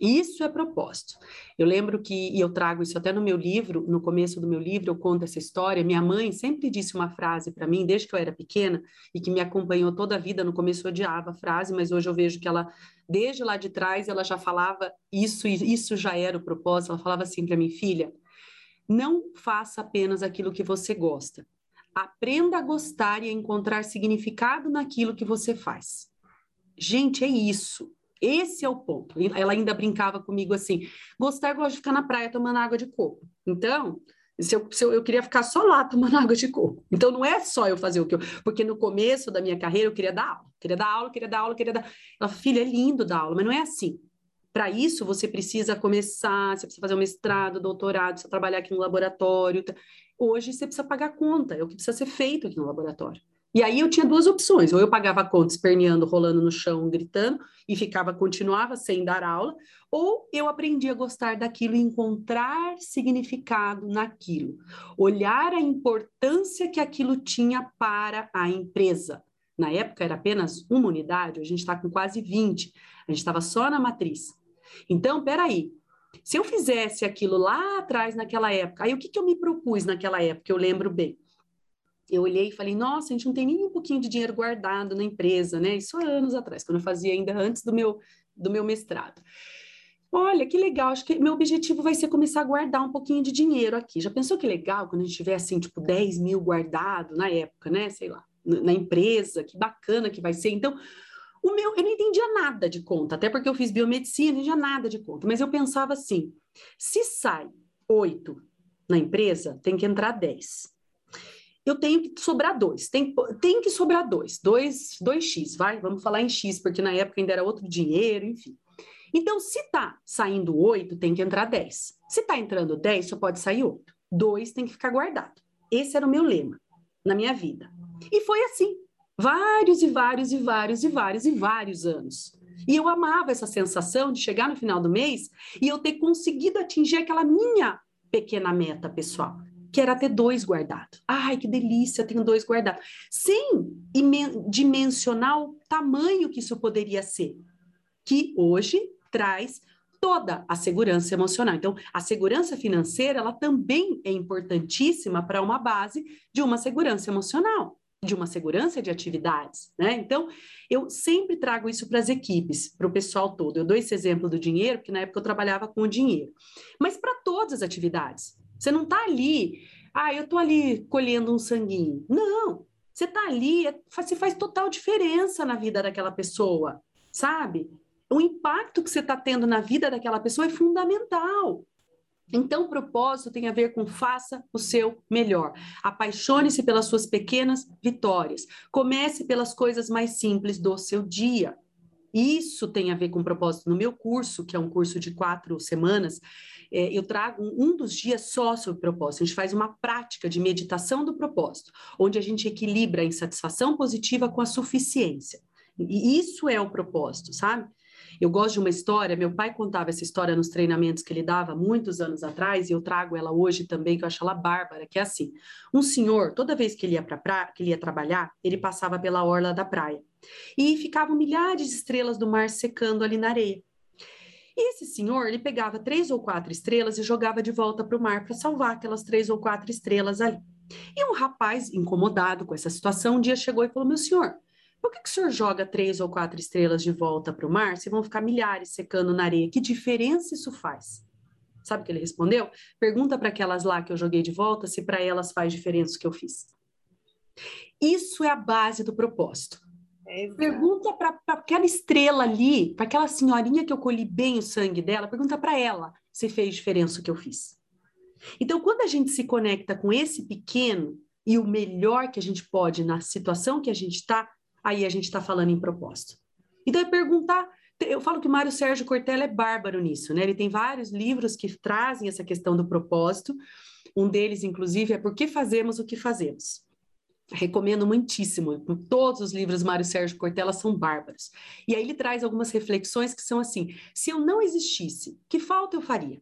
Isso é propósito. Eu lembro que, e eu trago isso até no meu livro, no começo do meu livro, eu conto essa história. Minha mãe sempre disse uma frase para mim, desde que eu era pequena, e que me acompanhou toda a vida. No começo eu odiava a frase, mas hoje eu vejo que ela, desde lá de trás, ela já falava isso, e isso já era o propósito. Ela falava assim para mim, filha, não faça apenas aquilo que você gosta. Aprenda a gostar e a encontrar significado naquilo que você faz. Gente, é isso. Esse é o ponto. Ela ainda brincava comigo assim: gostar, gosto de ficar na praia tomando água de coco. Então, se eu, se eu, eu, queria ficar só lá tomando água de coco. Então, não é só eu fazer o que eu. Porque no começo da minha carreira eu queria dar aula. Queria dar aula, queria dar aula, queria dar. Ela, filha, é lindo dar aula, mas não é assim. Para isso, você precisa começar, você precisa fazer um mestrado, doutorado, você trabalhar aqui no laboratório. Hoje, você precisa pagar conta, é o que precisa ser feito aqui no laboratório. E aí eu tinha duas opções, ou eu pagava a conta esperneando, rolando no chão, gritando, e ficava, continuava sem dar aula, ou eu aprendi a gostar daquilo e encontrar significado naquilo, olhar a importância que aquilo tinha para a empresa. Na época era apenas uma unidade, a gente está com quase 20, a gente estava só na matriz. Então, peraí, se eu fizesse aquilo lá atrás, naquela época, aí o que, que eu me propus naquela época, eu lembro bem eu olhei e falei, nossa, a gente não tem nem um pouquinho de dinheiro guardado na empresa, né? Isso há anos atrás, quando eu fazia ainda antes do meu, do meu mestrado. Olha, que legal, acho que meu objetivo vai ser começar a guardar um pouquinho de dinheiro aqui. Já pensou que legal quando a gente tiver, assim, tipo, 10 mil guardado na época, né? Sei lá, na empresa, que bacana que vai ser. Então, O meu, eu não entendia nada de conta, até porque eu fiz biomedicina, não entendia nada de conta, mas eu pensava assim: se sai oito na empresa, tem que entrar dez. Eu tenho que sobrar dois, tem, tem que sobrar dois, dois, dois X, vai, vamos falar em X, porque na época ainda era outro dinheiro, enfim. Então, se tá saindo oito, tem que entrar dez. Se tá entrando dez, só pode sair oito. Dois tem que ficar guardado. Esse era o meu lema na minha vida. E foi assim, vários e vários e vários e vários e vários anos. E eu amava essa sensação de chegar no final do mês e eu ter conseguido atingir aquela minha pequena meta pessoal, que era ter dois guardados. Ai, que delícia, tenho dois guardados. Sem dimensionar o tamanho que isso poderia ser, que hoje traz toda a segurança emocional. Então, a segurança financeira, ela também é importantíssima para uma base de uma segurança emocional, de uma segurança de atividades, né? Então, eu sempre trago isso para as equipes, para o pessoal todo. Eu dou esse exemplo do dinheiro, porque na época eu trabalhava com o dinheiro. Mas para todas as atividades. Você não está ali, ah, eu estou ali colhendo um sanguinho. Não, você está ali, é, você faz total diferença na vida daquela pessoa, sabe? o impacto que você está tendo na vida daquela pessoa é fundamental. Então, propósito tem a ver com faça o seu melhor. Apaixone-se pelas suas pequenas vitórias. Comece pelas coisas mais simples do seu dia. Isso tem a ver com propósito. No meu curso, que é um curso de quatro semanas, é, eu trago um, dos dias só sobre propósito. A gente faz uma prática de meditação do propósito, onde a gente equilibra a insatisfação positiva com a suficiência. E isso é o propósito, sabe? Eu gosto de uma história, meu pai contava essa história nos treinamentos que ele dava muitos anos atrás, e eu trago ela hoje também, que eu acho ela bárbara, que é assim: um senhor, toda vez que ele ia para pra, que ele ia trabalhar, ele passava pela orla da praia. E ficavam milhares de estrelas do mar secando ali na areia. Esse senhor, ele pegava três ou quatro estrelas e jogava de volta para o mar para salvar aquelas três ou quatro estrelas ali. E um rapaz, incomodado com essa situação, um dia chegou e falou: Meu senhor, por que, que o senhor joga três ou quatro estrelas de volta para o mar se vão ficar milhares secando na areia? Que diferença isso faz? Sabe o que ele respondeu? Pergunta para aquelas lá que eu joguei de volta se para elas faz diferença o que eu fiz. Isso é a base do propósito. Exato. Pergunta para aquela estrela ali, para aquela senhorinha que eu colhi bem o sangue dela, pergunta para ela se fez diferença o que eu fiz. Então, quando a gente se conecta com esse pequeno e o melhor que a gente pode na situação que a gente está, aí a gente está falando em propósito. Então, é perguntar. Eu falo que o Mário Sérgio Cortella é bárbaro nisso, né? Ele tem vários livros que trazem essa questão do propósito. Um deles, inclusive, é Por que Fazemos o que Fazemos. Recomendo muitíssimo. Todos os livros Mário Sérgio Cortella são bárbaros. E aí ele traz algumas reflexões que são assim: se eu não existisse, que falta eu faria?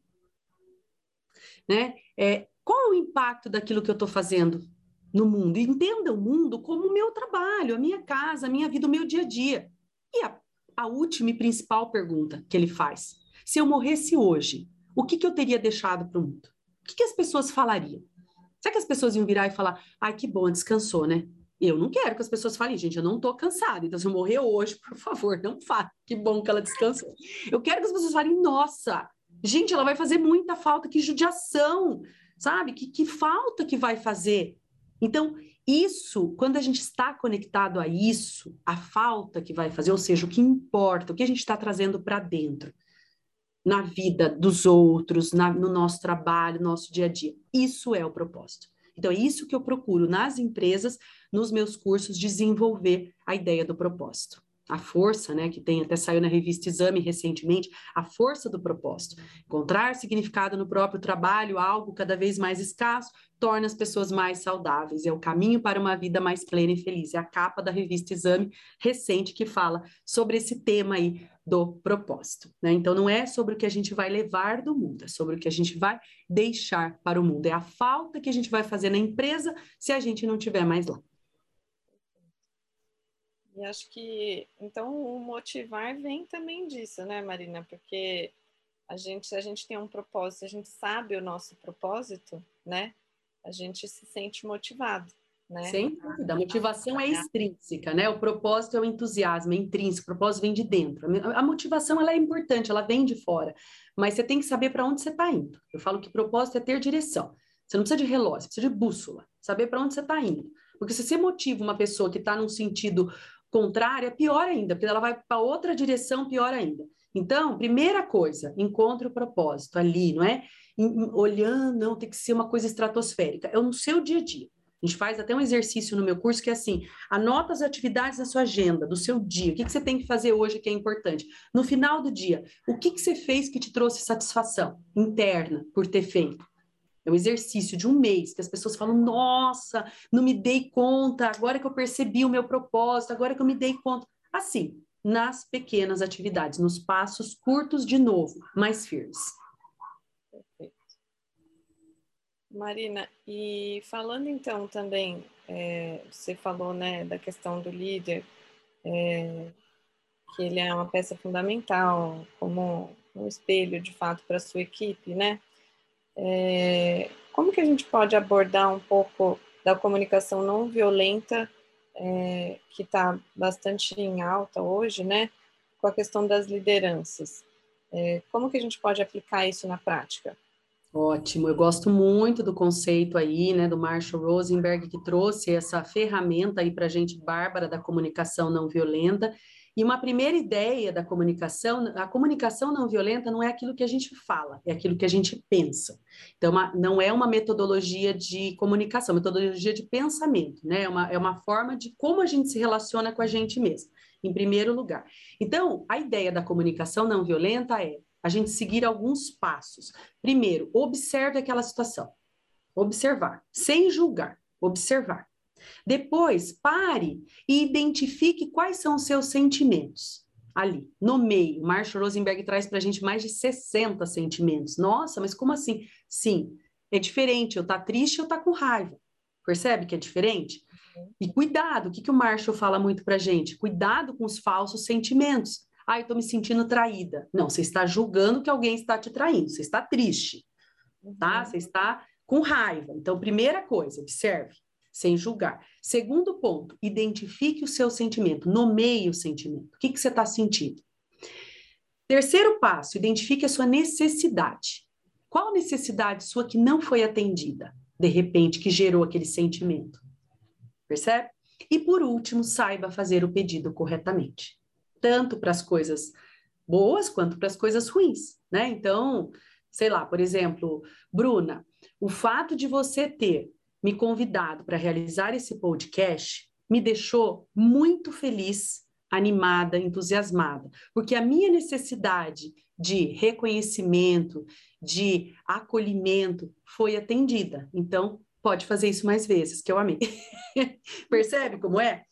Né? É, qual é o impacto daquilo que eu estou fazendo no mundo. Entenda o mundo como o meu trabalho, a minha casa, a minha vida, o meu dia a dia. E a, a última e principal pergunta que ele faz: se eu morresse hoje, o que, que eu teria deixado para o mundo? O que, que as pessoas falariam? Será que as pessoas iam virar e falar: ai, que bom, descansou, né? Eu não quero que as pessoas falem, gente, eu não estou cansada, então se eu morrer hoje, por favor, não fale, que bom que ela descansou. Eu quero que as pessoas falem, nossa, gente, ela vai fazer muita falta, que judiação, sabe? Que, que falta que vai fazer. Então, isso, quando a gente está conectado a isso, a falta que vai fazer, ou seja, o que importa, o que a gente está trazendo para dentro, na vida dos outros, na, no nosso trabalho, no nosso dia a dia, isso é o propósito. Então, é isso que eu procuro nas empresas, nos meus cursos, desenvolver a ideia do propósito a força, né, que tem até saiu na revista Exame recentemente, a força do propósito. Encontrar significado no próprio trabalho, algo cada vez mais escasso, torna as pessoas mais saudáveis. É o caminho para uma vida mais plena e feliz. É a capa da revista Exame recente que fala sobre esse tema aí do propósito. Né? Então, não é sobre o que a gente vai levar do mundo, é sobre o que a gente vai deixar para o mundo. É a falta que a gente vai fazer na empresa se a gente não tiver mais lá. E acho que, então, o motivar vem também disso, né, Marina? Porque a gente, a gente tem um propósito, a gente sabe o nosso propósito, né? A gente se sente motivado, né? Sem dúvida. A motivação é extrínseca, né? O propósito é o entusiasmo, é intrínseco. O propósito vem de dentro. A motivação, ela é importante, ela vem de fora. Mas você tem que saber para onde você está indo. Eu falo que propósito é ter direção. Você não precisa de relógio, você precisa de bússola. Saber para onde você está indo. Porque se você motiva uma pessoa que está num sentido contrária, pior ainda, porque ela vai para outra direção, pior ainda. Então, primeira coisa, encontre o propósito ali, não é? Olhando, não, tem que ser uma coisa estratosférica. É no seu dia a dia. A gente faz até um exercício no meu curso que é assim: anota as atividades da sua agenda, do seu dia. O que, que você tem que fazer hoje que é importante? No final do dia, o que, que você fez que te trouxe satisfação interna por ter feito? É um exercício de um mês que as pessoas falam: nossa, não me dei conta, agora que eu percebi o meu propósito, agora que eu me dei conta. Assim, nas pequenas atividades, nos passos curtos, de novo, mais firmes. Marina, e falando então também, é, você falou né, da questão do líder, é, que ele é uma peça fundamental, como um espelho de fato para a sua equipe, né? É, como que a gente pode abordar um pouco da comunicação não violenta, é, que está bastante em alta hoje, né? Com a questão das lideranças. É, como que a gente pode aplicar isso na prática? Ótimo, eu gosto muito do conceito aí, né, do Marshall Rosenberg, que trouxe essa ferramenta aí para a gente, bárbara, da comunicação não violenta. E uma primeira ideia da comunicação, a comunicação não violenta não é aquilo que a gente fala, é aquilo que a gente pensa. Então, uma, não é uma metodologia de comunicação, é metodologia de pensamento, né? É uma, é uma forma de como a gente se relaciona com a gente mesmo, em primeiro lugar. Então, a ideia da comunicação não violenta é a gente seguir alguns passos. Primeiro, observe aquela situação. Observar, sem julgar, observar. Depois, pare e identifique quais são os seus sentimentos. Ali, no meio, Marshall Rosenberg traz para a gente mais de 60 sentimentos. Nossa, mas como assim? Sim, é diferente. Eu tá triste, eu tá com raiva. Percebe que é diferente? E cuidado, o que, que o Marshall fala muito para gente? Cuidado com os falsos sentimentos. Ah, eu estou me sentindo traída. Não, você está julgando que alguém está te traindo, você está triste, tá? Uhum. Você está com raiva. Então, primeira coisa, observe, sem julgar. Segundo ponto, identifique o seu sentimento, nomeie o sentimento. O que, que você está sentindo? Terceiro passo, identifique a sua necessidade. Qual necessidade sua que não foi atendida, de repente, que gerou aquele sentimento? Percebe? E por último, saiba fazer o pedido corretamente tanto para as coisas boas quanto para as coisas ruins, né? Então, sei lá, por exemplo, Bruna, o fato de você ter me convidado para realizar esse podcast me deixou muito feliz, animada, entusiasmada, porque a minha necessidade de reconhecimento, de acolhimento foi atendida. Então, pode fazer isso mais vezes, que eu amei. Percebe como é?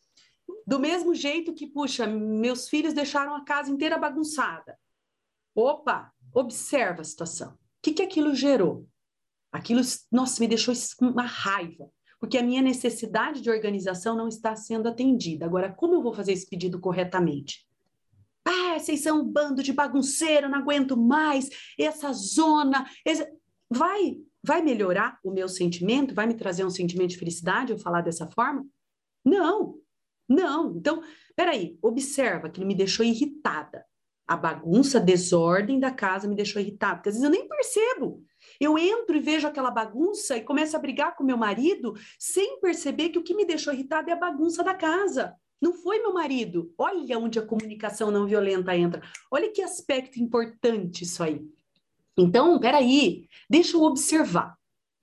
Do mesmo jeito que, puxa, meus filhos deixaram a casa inteira bagunçada. Opa, observa a situação. O que, que aquilo gerou? Aquilo, nossa, me deixou uma raiva, porque a minha necessidade de organização não está sendo atendida. Agora, como eu vou fazer esse pedido corretamente? Ah, vocês são um bando de bagunceiro, não aguento mais, essa zona. Esse... Vai, vai melhorar o meu sentimento? Vai me trazer um sentimento de felicidade eu falar dessa forma? Não, não. Então, peraí, observa que ele me deixou irritada. A bagunça, a desordem da casa me deixou irritada, porque às vezes eu nem percebo. Eu entro e vejo aquela bagunça e começo a brigar com meu marido sem perceber que o que me deixou irritada é a bagunça da casa. Não foi meu marido. Olha onde a comunicação não violenta entra. Olha que aspecto importante isso aí. Então, peraí, deixa eu observar.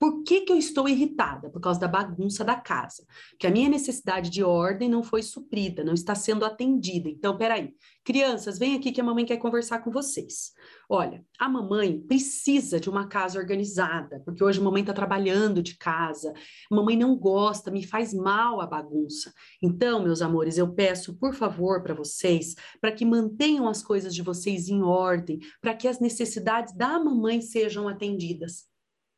Por que, que eu estou irritada? Por causa da bagunça da casa. Que a minha necessidade de ordem não foi suprida, não está sendo atendida. Então, peraí. Crianças, vem aqui que a mamãe quer conversar com vocês. Olha, a mamãe precisa de uma casa organizada, porque hoje a mamãe está trabalhando de casa. A mamãe não gosta, me faz mal a bagunça. Então, meus amores, eu peço, por favor, para vocês, para que mantenham as coisas de vocês em ordem, para que as necessidades da mamãe sejam atendidas.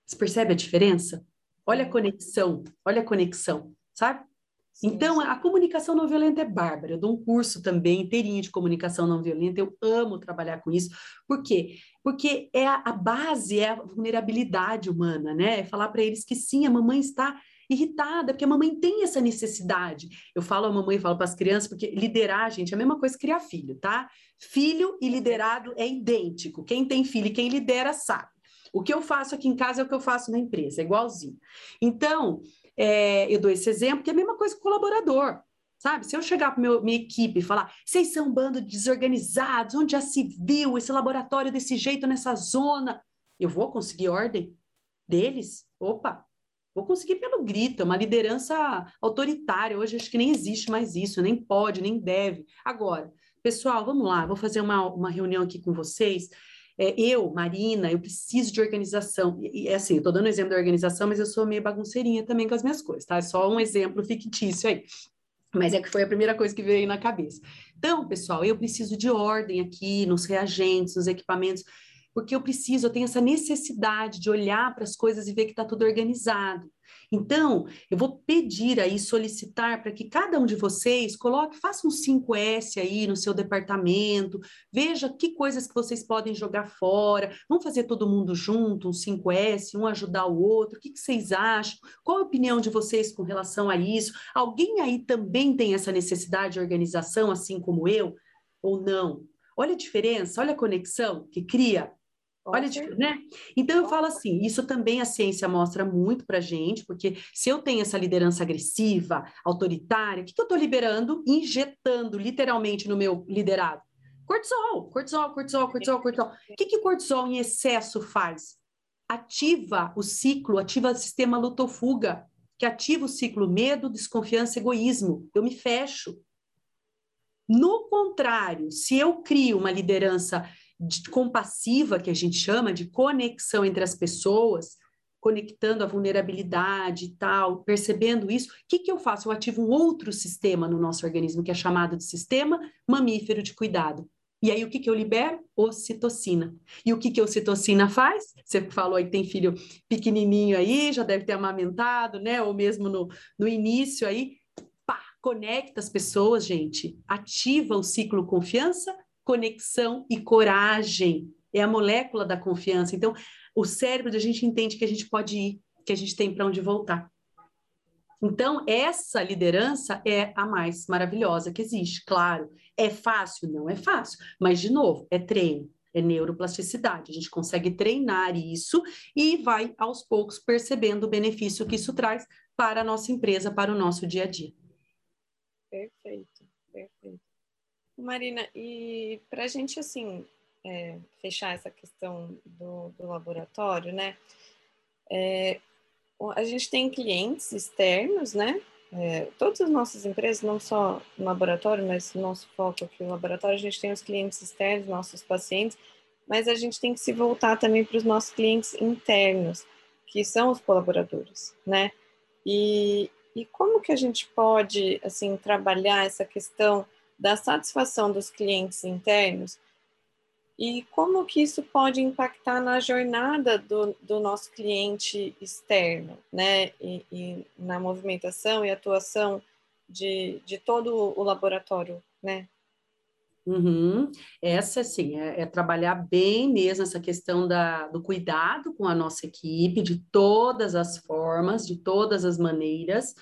Você percebe a diferença? Olha a conexão, olha a conexão, sabe? Então, a comunicação não violenta é bárbara. Eu dou um curso também inteirinho de comunicação não violenta. Eu amo trabalhar com isso. Por quê? Porque é a, a base, é a vulnerabilidade humana, né? É falar para eles que sim, a mamãe está irritada, porque a mamãe tem essa necessidade. Eu falo a mamãe, falo para as crianças, porque liderar, gente, é a mesma coisa que criar filho, tá? Filho e liderado é idêntico. Quem tem filho e quem lidera sabe. O que eu faço aqui em casa é o que eu faço na empresa, é igualzinho. Então, é, eu dou esse exemplo, que é a mesma coisa com o colaborador. Sabe? Se eu chegar para minha equipe e falar, vocês são um bando de desorganizados, onde já se viu esse laboratório desse jeito nessa zona, eu vou conseguir ordem deles? Opa, vou conseguir pelo grito, é uma liderança autoritária. Hoje acho que nem existe mais isso, nem pode, nem deve. Agora, pessoal, vamos lá, vou fazer uma, uma reunião aqui com vocês. É, eu, Marina, eu preciso de organização. E, e assim, eu estou dando exemplo da organização, mas eu sou meio bagunceirinha também com as minhas coisas, tá? É só um exemplo fictício aí. Mas é que foi a primeira coisa que veio na cabeça. Então, pessoal, eu preciso de ordem aqui nos reagentes, nos equipamentos, porque eu preciso, eu tenho essa necessidade de olhar para as coisas e ver que está tudo organizado. Então, eu vou pedir aí, solicitar para que cada um de vocês coloque, faça um 5S aí no seu departamento, veja que coisas que vocês podem jogar fora, vamos fazer todo mundo junto, um 5S, um ajudar o outro, o que, que vocês acham? Qual a opinião de vocês com relação a isso? Alguém aí também tem essa necessidade de organização, assim como eu, ou não? Olha a diferença, olha a conexão que cria Olha, né? Então eu falo assim, isso também a ciência mostra muito para gente, porque se eu tenho essa liderança agressiva, autoritária, o que, que eu estou liberando, injetando literalmente no meu liderado? Cortisol, cortisol, cortisol, cortisol, cortisol. O que, que cortisol em excesso faz? Ativa o ciclo, ativa o sistema lutofuga, que ativa o ciclo medo, desconfiança, egoísmo. Eu me fecho. No contrário, se eu crio uma liderança de compassiva, que a gente chama, de conexão entre as pessoas, conectando a vulnerabilidade e tal, percebendo isso, o que, que eu faço? Eu ativo um outro sistema no nosso organismo, que é chamado de sistema mamífero de cuidado. E aí, o que, que eu libero? Ocitocina. E o que, que a ocitocina faz? Você falou aí que tem filho pequenininho aí, já deve ter amamentado, né? Ou mesmo no, no início aí. Pá, conecta as pessoas, gente. Ativa o ciclo confiança, conexão e coragem. É a molécula da confiança. Então, o cérebro a gente entende que a gente pode ir, que a gente tem para onde voltar. Então, essa liderança é a mais maravilhosa que existe. Claro, é fácil? Não é fácil. Mas, de novo, é treino, é neuroplasticidade. A gente consegue treinar isso e vai, aos poucos, percebendo o benefício que isso traz para a nossa empresa, para o nosso dia a dia. Perfeito, perfeito. Marina, e para a gente, assim, é, fechar essa questão do, do laboratório, né? É, a gente tem clientes externos, né? É, todas as nossas empresas, não só no laboratório, mas o nosso foco aqui no laboratório, a gente tem os clientes externos, nossos pacientes, mas a gente tem que se voltar também para os nossos clientes internos, que são os colaboradores, né? E, e como que a gente pode, assim, trabalhar essa questão da satisfação dos clientes internos e como que isso pode impactar na jornada do, do nosso cliente externo, né, e, e, na movimentação e atuação de, de todo o laboratório, né? Uhum. Essa, sim, é, é, trabalhar bem mesmo essa questão da, do cuidado com a nossa equipe, de todas as formas, de todas as maneiras,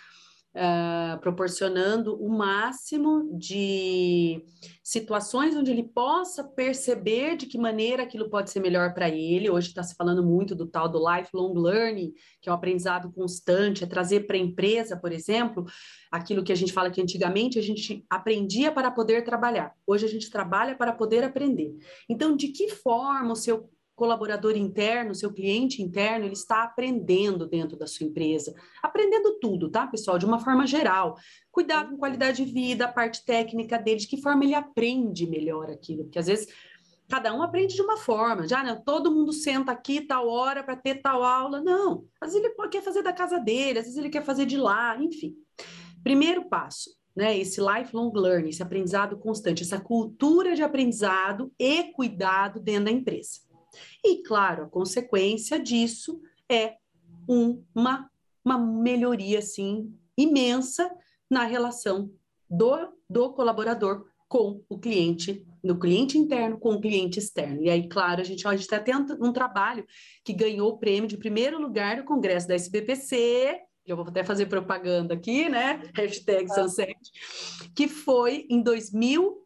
uh, proporcionando o máximo de situações onde ele possa perceber de que maneira aquilo pode ser melhor para ele. Hoje está se falando muito do tal do lifelong learning, que é o aprendizado constante, é trazer para a empresa, por exemplo, aquilo que a gente fala que antigamente a gente aprendia para poder trabalhar. Hoje a gente trabalha para poder aprender. Então, de que forma o seu colaborador interno, seu cliente interno, ele está aprendendo dentro da sua empresa. Aprendendo tudo, tá, pessoal? De uma forma geral. Cuidar com qualidade de vida, a parte técnica dele, de que forma ele aprende melhor aquilo. Porque às vezes cada um aprende de uma forma. Já não, todo mundo senta aqui tal hora para ter tal aula. Não. Às vezes ele quer fazer da casa dele, às vezes ele quer fazer de lá, enfim. Primeiro passo, né, esse lifelong learning, esse aprendizado constante, essa cultura de aprendizado e cuidado dentro da empresa. E, claro, a consequência disso é uma, uma melhoria, assim, imensa na relação do, do colaborador com o cliente, no cliente interno com o cliente externo. E aí, claro, a gente está tendo um trabalho que ganhou o prêmio de primeiro lugar no Congresso da SBPC, eu vou até fazer propaganda aqui, né? Hashtag Sunset, que foi em 2000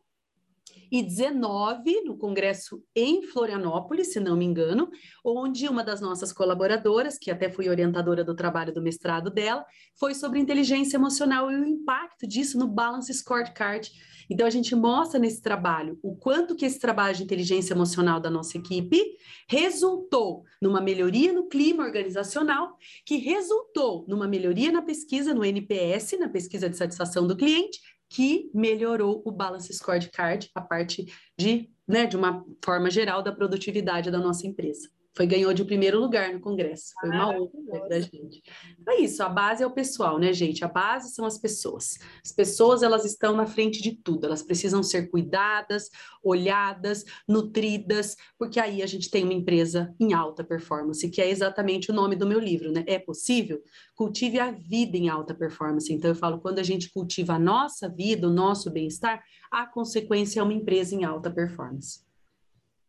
2019, no congresso em Florianópolis, se não me engano, onde uma das nossas colaboradoras, que até fui orientadora do trabalho do mestrado dela, foi sobre inteligência emocional e o impacto disso no Balance Scorecard. Então a gente mostra nesse trabalho o quanto que esse trabalho de inteligência emocional da nossa equipe resultou numa melhoria no clima organizacional, que resultou numa melhoria na pesquisa no NPS, na pesquisa de satisfação do cliente, que melhorou o balance scorecard, a parte de, né, de uma forma geral da produtividade da nossa empresa. Foi ganhou de primeiro lugar no congresso. Foi uma honra para gente. É isso, a base é o pessoal, né, gente? A base são as pessoas. As pessoas, elas estão na frente de tudo. Elas precisam ser cuidadas, olhadas, nutridas, porque aí a gente tem uma empresa em alta performance, que é exatamente o nome do meu livro, né? É possível? Cultive a vida em alta performance. Então eu falo, quando a gente cultiva a nossa vida, o nosso bem-estar, a consequência é uma empresa em alta performance.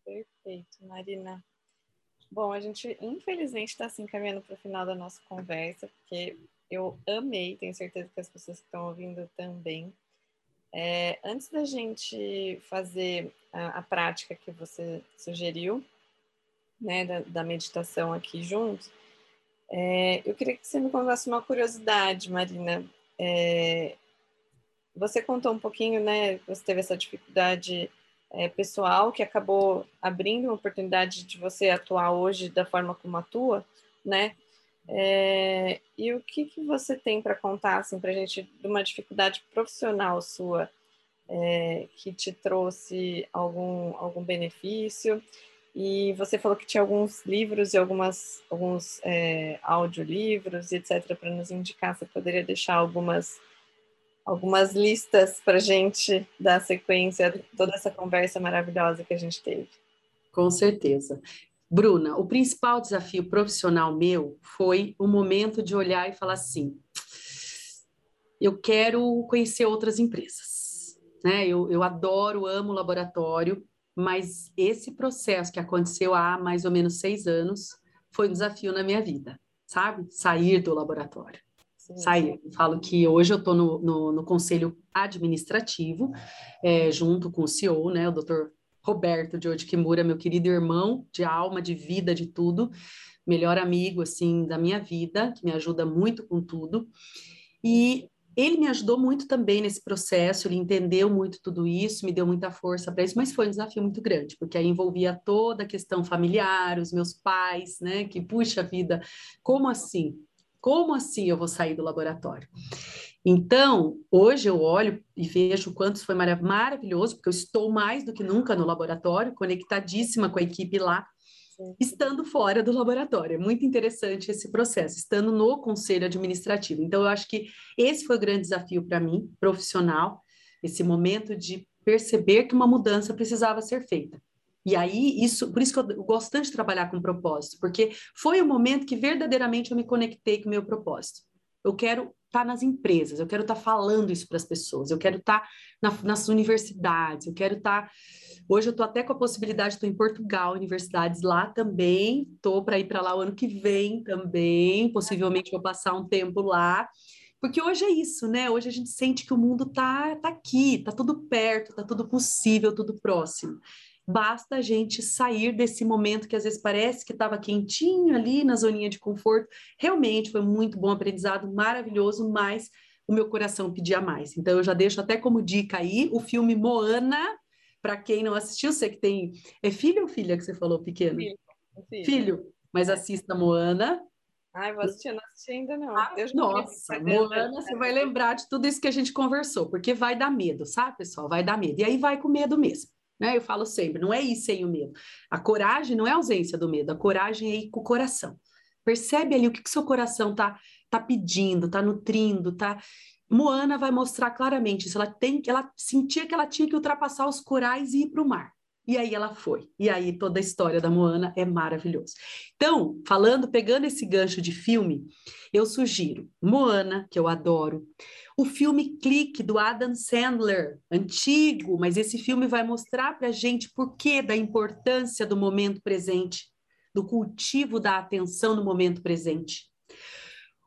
Perfeito, Marina. Bom, a gente infelizmente está se encaminhando para o final da nossa conversa, porque eu amei, tenho certeza que as pessoas que estão ouvindo também. É, antes da gente fazer a, a, prática que você sugeriu, né, da, da meditação aqui juntos, é, eu queria que você me contasse uma curiosidade, Marina. É, você contou um pouquinho, né, você teve essa dificuldade é, pessoal que acabou abrindo uma oportunidade de você atuar hoje da forma como atua, né? É, e o que, que você tem para contar assim, para a gente de uma dificuldade profissional sua é, que te trouxe algum, algum benefício? E você falou que tinha alguns livros e algumas, alguns é, audiolivros, etc., para nos indicar. Você poderia deixar algumas algumas listas para gente dar sequência toda essa conversa maravilhosa que a gente teve. Com certeza. Bruna, o principal desafio profissional meu foi o momento de olhar e falar assim: eu quero conhecer outras empresas. Né? Eu, eu adoro, amo laboratório, mas esse processo que aconteceu há mais ou menos seis anos foi um desafio na minha vida, sabe? Sair do laboratório sair. Falo que hoje eu estou no, no, no, conselho administrativo, é, junto com o CEO, né, o doutor Roberto de Oji Kimura, meu querido irmão de alma, de vida, de tudo, melhor amigo, assim, da minha vida, que me ajuda muito com tudo. E ele me ajudou muito também nesse processo, ele entendeu muito tudo isso, me deu muita força para isso, mas foi um desafio muito grande, porque aí envolvia toda a questão familiar, os meus pais, né, que puxa vida, como assim? Como assim eu vou sair do laboratório? Então, hoje eu olho e vejo quanto foi marav maravilhoso, porque eu estou mais do que nunca no laboratório, conectadíssima com a equipe lá, Sim. estando fora do laboratório. É muito interessante esse processo, estando no conselho administrativo. Então, eu acho que esse foi o grande desafio para mim, profissional, esse momento de perceber que uma mudança precisava ser feita. E aí, isso, por isso que eu gosto tanto de trabalhar com propósito, porque foi o momento que verdadeiramente eu me conectei com o meu propósito. Eu quero estar tá nas empresas, eu quero estar tá falando isso para as pessoas, eu quero estar tá na, nas universidades, eu quero estar. Hoje eu estou até com a possibilidade, estou em Portugal, universidades lá também, estou para ir para lá o ano que vem também, possivelmente vou passar um tempo lá. Porque hoje é isso, né? Hoje a gente sente que o mundo tá, tá aqui, tá tudo perto, tá tudo possível, tudo próximo. Basta a gente sair desse momento que às vezes parece que estava quentinho ali na zoninha de conforto. Realmente foi muito bom aprendizado, maravilhoso, mas o meu coração pedia mais. Então eu já deixo até como dica aí o filme Moana, para quem não assistiu, você que tem. É filho ou filha que você falou pequeno? Filho. Filho, filho mas assista Moana. Ai, vou assistir, não assisti ainda não. Ah, nossa, Moana, você vai lembrar de tudo isso que a gente conversou, porque vai dar medo, sabe, pessoal? Vai dar medo. E aí vai com medo mesmo. Né? Eu falo sempre, não é ir sem o medo. A coragem não é ausência do medo, a coragem é ir com o coração. Percebe ali o que, que seu coração tá, tá pedindo, tá nutrindo, tá. Moana vai mostrar claramente isso. Ela tem, ela sentia que ela tinha que ultrapassar os corais e ir para o mar. E aí ela foi. E aí toda a história da Moana é maravilhosa. Então, falando, pegando esse gancho de filme, eu sugiro Moana, que eu adoro, o filme Clique do Adam Sandler, antigo, mas esse filme vai mostrar para a gente por que da importância do momento presente, do cultivo da atenção no momento presente.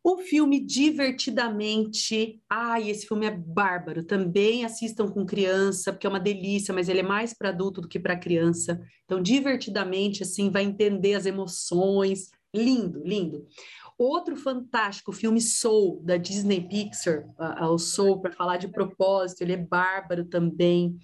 O filme Divertidamente. Ai, esse filme é bárbaro. Também assistam com criança, porque é uma delícia, mas ele é mais para adulto do que para criança. Então, divertidamente, assim, vai entender as emoções. Lindo, lindo. Outro fantástico filme Soul, da Disney Pixar, o Soul, para falar de propósito, ele é bárbaro também.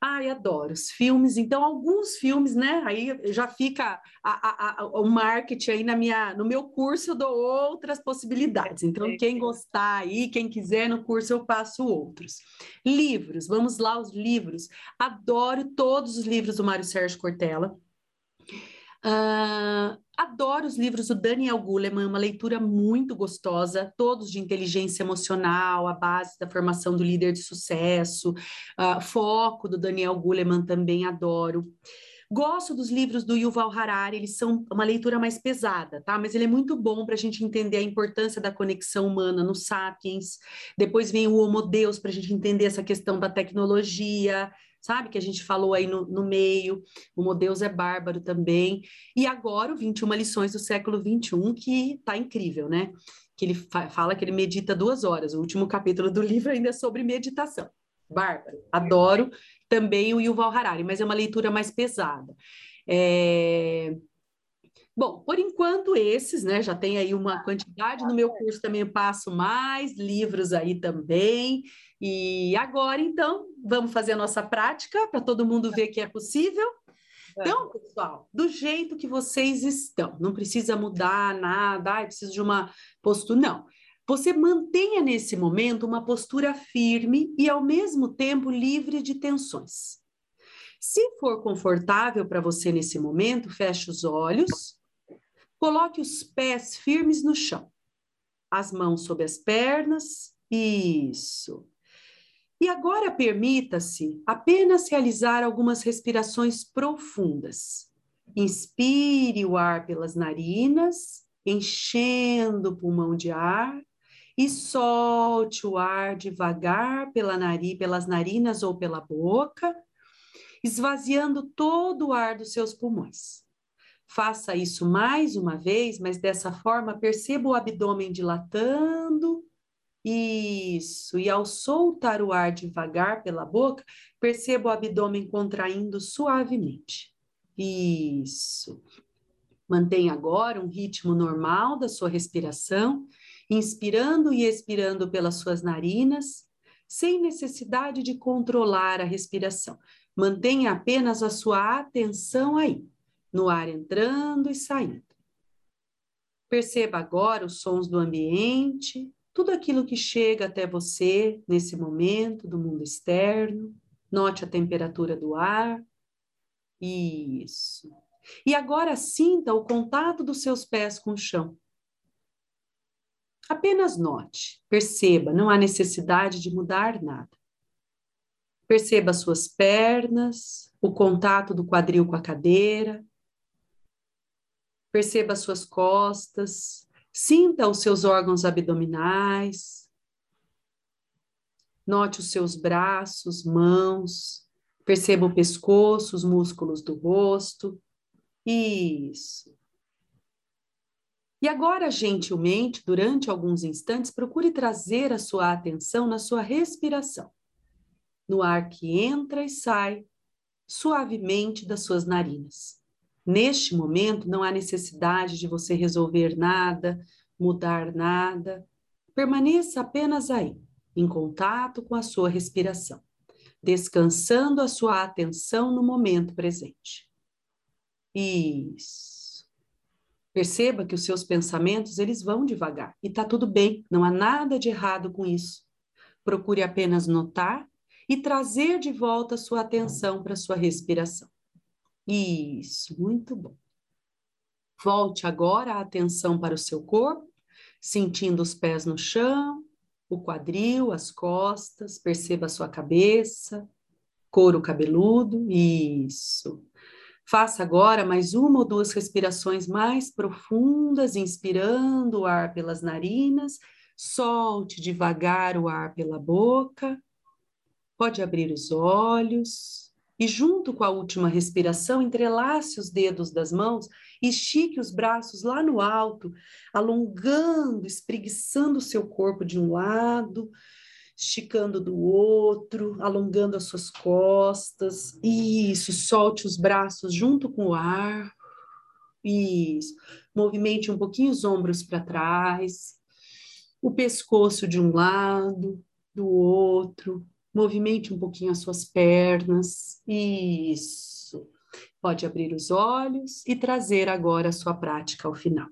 Ai, adoro os filmes. Então, alguns filmes, né? Aí já fica a, a, a, o marketing aí na minha, no meu curso, eu dou outras possibilidades. Então, quem gostar aí, quem quiser no curso, eu passo outros. Livros, vamos lá, os livros. Adoro todos os livros do Mário Sérgio Cortella. Uh, adoro os livros do Daniel Goleman, uma leitura muito gostosa, todos de inteligência emocional, a base da formação do líder de sucesso, uh, foco do Daniel Goleman também adoro. Gosto dos livros do Yuval Harari, eles são uma leitura mais pesada, tá? Mas ele é muito bom para a gente entender a importância da conexão humana no Sapiens. Depois vem o Homo Deus para a gente entender essa questão da tecnologia, sabe? Que a gente falou aí no, no meio, o Modeus é bárbaro também. E agora o 21 lições do século 21, que tá incrível, né? Que ele fa fala que ele medita duas horas. O último capítulo do livro ainda é sobre meditação. Bárbaro, adoro também o Yuval Harari, mas é uma leitura mais pesada. É... Bom, por enquanto esses, né? Já tem aí uma quantidade. No meu curso também eu passo mais livros aí também. E agora, então, vamos fazer a nossa prática para todo mundo ver que é possível. Então, pessoal, do jeito que vocês estão, não precisa mudar nada, ah, preciso de uma postura, não. Você mantenha nesse momento uma postura firme e, ao mesmo tempo, livre de tensões. Se for confortável para você nesse momento, feche os olhos Coloque os pés firmes no chão, as mãos sobre as pernas. Isso. E agora permita-se apenas realizar algumas respirações profundas. Inspire o ar pelas narinas, enchendo o pulmão de ar, e solte o ar devagar pela nariz, pelas narinas ou pela boca, esvaziando todo o ar dos seus pulmões. Faça isso mais uma vez, mas dessa forma perceba o abdômen dilatando. Isso. E ao soltar o ar devagar pela boca, perceba o abdômen contraindo suavemente. Isso. Mantenha agora um ritmo normal da sua respiração, inspirando e expirando pelas suas narinas, sem necessidade de controlar a respiração. Mantenha apenas a sua atenção aí no ar entrando e saindo. Perceba agora os sons do ambiente, tudo aquilo que chega até você nesse momento do mundo externo. Note a temperatura do ar. Isso. E agora sinta o contato dos seus pés com o chão. Apenas note, perceba, não há necessidade de mudar nada. Perceba as suas pernas, o contato do quadril com a cadeira, Perceba as suas costas, sinta os seus órgãos abdominais. Note os seus braços, mãos, perceba o pescoço, os músculos do rosto. Isso. E agora, gentilmente, durante alguns instantes, procure trazer a sua atenção na sua respiração, no ar que entra e sai suavemente das suas narinas. Neste momento, não há necessidade de você resolver nada, mudar nada. Permaneça apenas aí, em contato com a sua respiração, descansando a sua atenção no momento presente. Isso. Perceba que os seus pensamentos, eles vão devagar e tá tudo bem, não há nada de errado com isso. Procure apenas notar e trazer de volta a sua atenção para sua respiração. Isso, muito bom. Volte agora a atenção para o seu corpo, sentindo os pés no chão, o quadril, as costas, perceba a sua cabeça, couro cabeludo, isso. Faça agora mais uma ou duas respirações mais profundas, inspirando o ar pelas narinas, solte devagar o ar pela boca. Pode abrir os olhos. E junto com a última respiração, entrelace os dedos das mãos e estique os braços lá no alto, alongando, espreguiçando o seu corpo de um lado, esticando do outro, alongando as suas costas. Isso, solte os braços junto com o ar. Isso. Movimente um pouquinho os ombros para trás, o pescoço de um lado, do outro. Movimente um pouquinho as suas pernas. Isso. Pode abrir os olhos e trazer agora a sua prática ao final.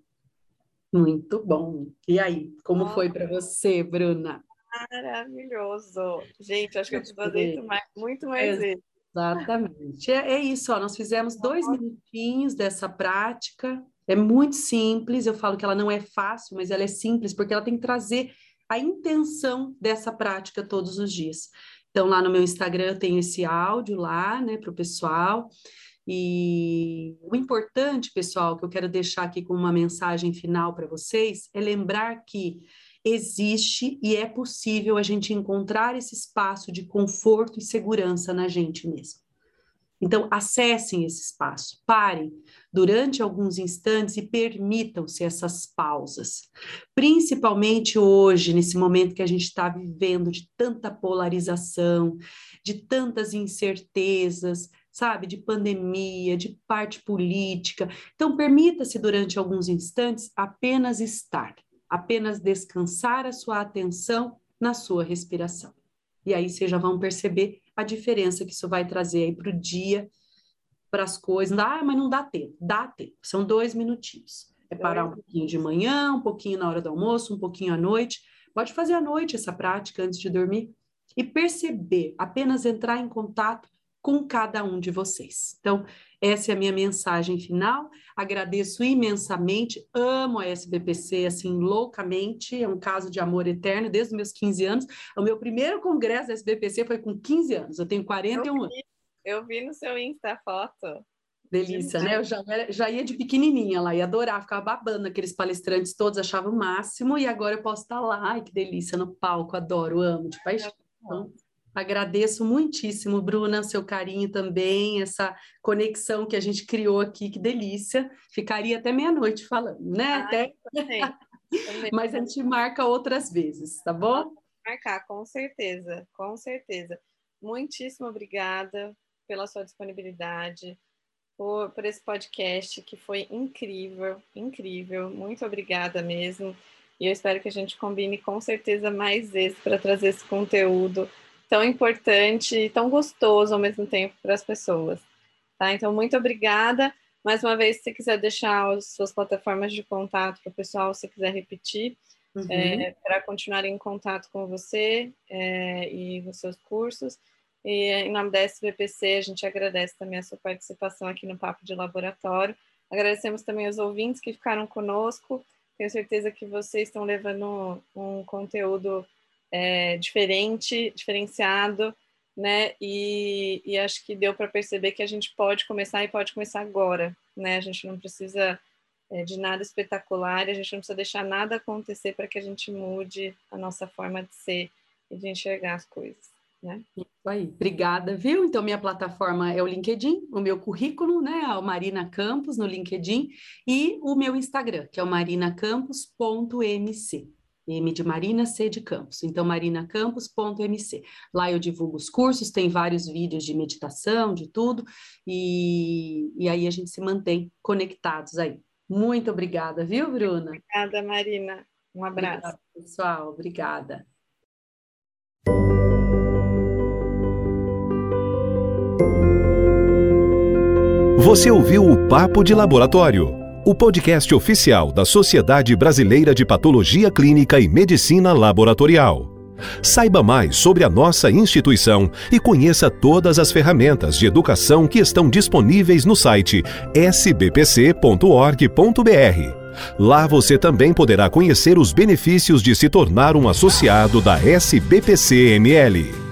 Muito bom. E aí, como foi para você, Bruna? Maravilhoso. Gente, acho que eu preciso fazer isso mais, muito mais vezes. Exatamente. É, é, isso, ó, nós fizemos dois minutinhos dessa prática. É muito simples, eu falo que ela não é fácil, mas ela é simples, porque ela tem que trazer a intenção dessa prática todos os dias. Então, lá no meu Instagram eu tenho esse áudio lá, né, para o pessoal. E o importante, pessoal, que eu quero deixar aqui como uma mensagem final para vocês, é lembrar que existe e é possível a gente encontrar esse espaço de conforto e segurança na gente mesmo. Então, acessem esse espaço, parem durante alguns instantes e permitam-se essas pausas. Principalmente hoje, nesse momento que a gente está vivendo de tanta polarização, de tantas incertezas, sabe, de pandemia, de parte política. Então, permita-se durante alguns instantes apenas estar apenas descansar a sua atenção na sua respiração. E aí vocês já vão perceber a diferença que isso vai trazer aí para o dia, para as coisas. Ah, mas não dá tempo. Dá tempo. São dois minutinhos. É parar um pouquinho de manhã, um pouquinho na hora do almoço, um pouquinho à noite. Pode fazer à noite essa prática antes de dormir e perceber, apenas entrar em contato com cada um de vocês. Então, essa é a minha mensagem final. Agradeço imensamente, amo a SBPC assim loucamente, é um caso de amor eterno desde os meus 15 anos. O meu primeiro congresso da SBPC foi com 15 anos, eu tenho 41 eu vi, anos. Eu vi no seu Insta a foto. Delícia, né? Eu já, já ia de pequenininha lá, ia adorar, ficava babando aqueles palestrantes todos, achava o máximo, e agora eu posso estar lá, ai que delícia, no palco, adoro, amo, de paixão. Agradeço muitíssimo, Bruna, seu carinho também, essa conexão que a gente criou aqui, que delícia. Ficaria até meia-noite falando, né? Ah, até... Também. Também. Mas a gente marca outras vezes, tá bom? Marcar, com certeza, com certeza. Muitíssimo obrigada pela sua disponibilidade, por, por esse podcast que foi incrível, incrível. Muito obrigada mesmo. E eu espero que a gente combine com certeza mais vezes para trazer esse conteúdo tão importante e tão gostoso ao mesmo tempo para as pessoas. Tá? Então, muito obrigada. Mais uma vez, se quiser deixar as suas plataformas de contato para o pessoal, se quiser repetir, uhum. é, para continuar em contato com você é, e os seus cursos. E em nome da SBPC, a gente agradece também a sua participação aqui no Papo de Laboratório. Agradecemos também os ouvintes que ficaram conosco. Tenho certeza que vocês estão levando um conteúdo é, diferente, diferenciado, né? E, e acho que deu para perceber que a gente pode começar e pode começar agora, né? A gente não precisa é, de nada espetacular, a gente não precisa deixar nada acontecer para que a gente mude a nossa forma de ser e de enxergar as coisas. Né? Isso aí, obrigada, viu? Então, minha plataforma é o LinkedIn, o meu currículo, né? É o Marina Campos no LinkedIn, e o meu Instagram, que é o marinacampos.mc. M de Marina, C de Campos. Então, marinacampos.mc. Lá eu divulgo os cursos, tem vários vídeos de meditação, de tudo, e, e aí a gente se mantém conectados aí. Muito obrigada, viu, Bruna? Obrigada, Marina. Um abraço. Obrigada, pessoal. Obrigada. Você ouviu o Papo de Laboratório o podcast oficial da Sociedade Brasileira de Patologia Clínica e Medicina Laboratorial. Saiba mais sobre a nossa instituição e conheça todas as ferramentas de educação que estão disponíveis no site sbpc.org.br. Lá você também poderá conhecer os benefícios de se tornar um associado da SBPC-ML.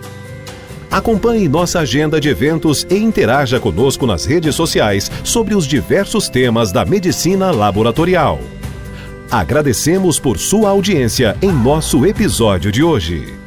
Acompanhe nossa agenda de eventos e interaja conosco nas redes sociais sobre os diversos temas da medicina laboratorial. Agradecemos por sua audiência em nosso episódio de hoje.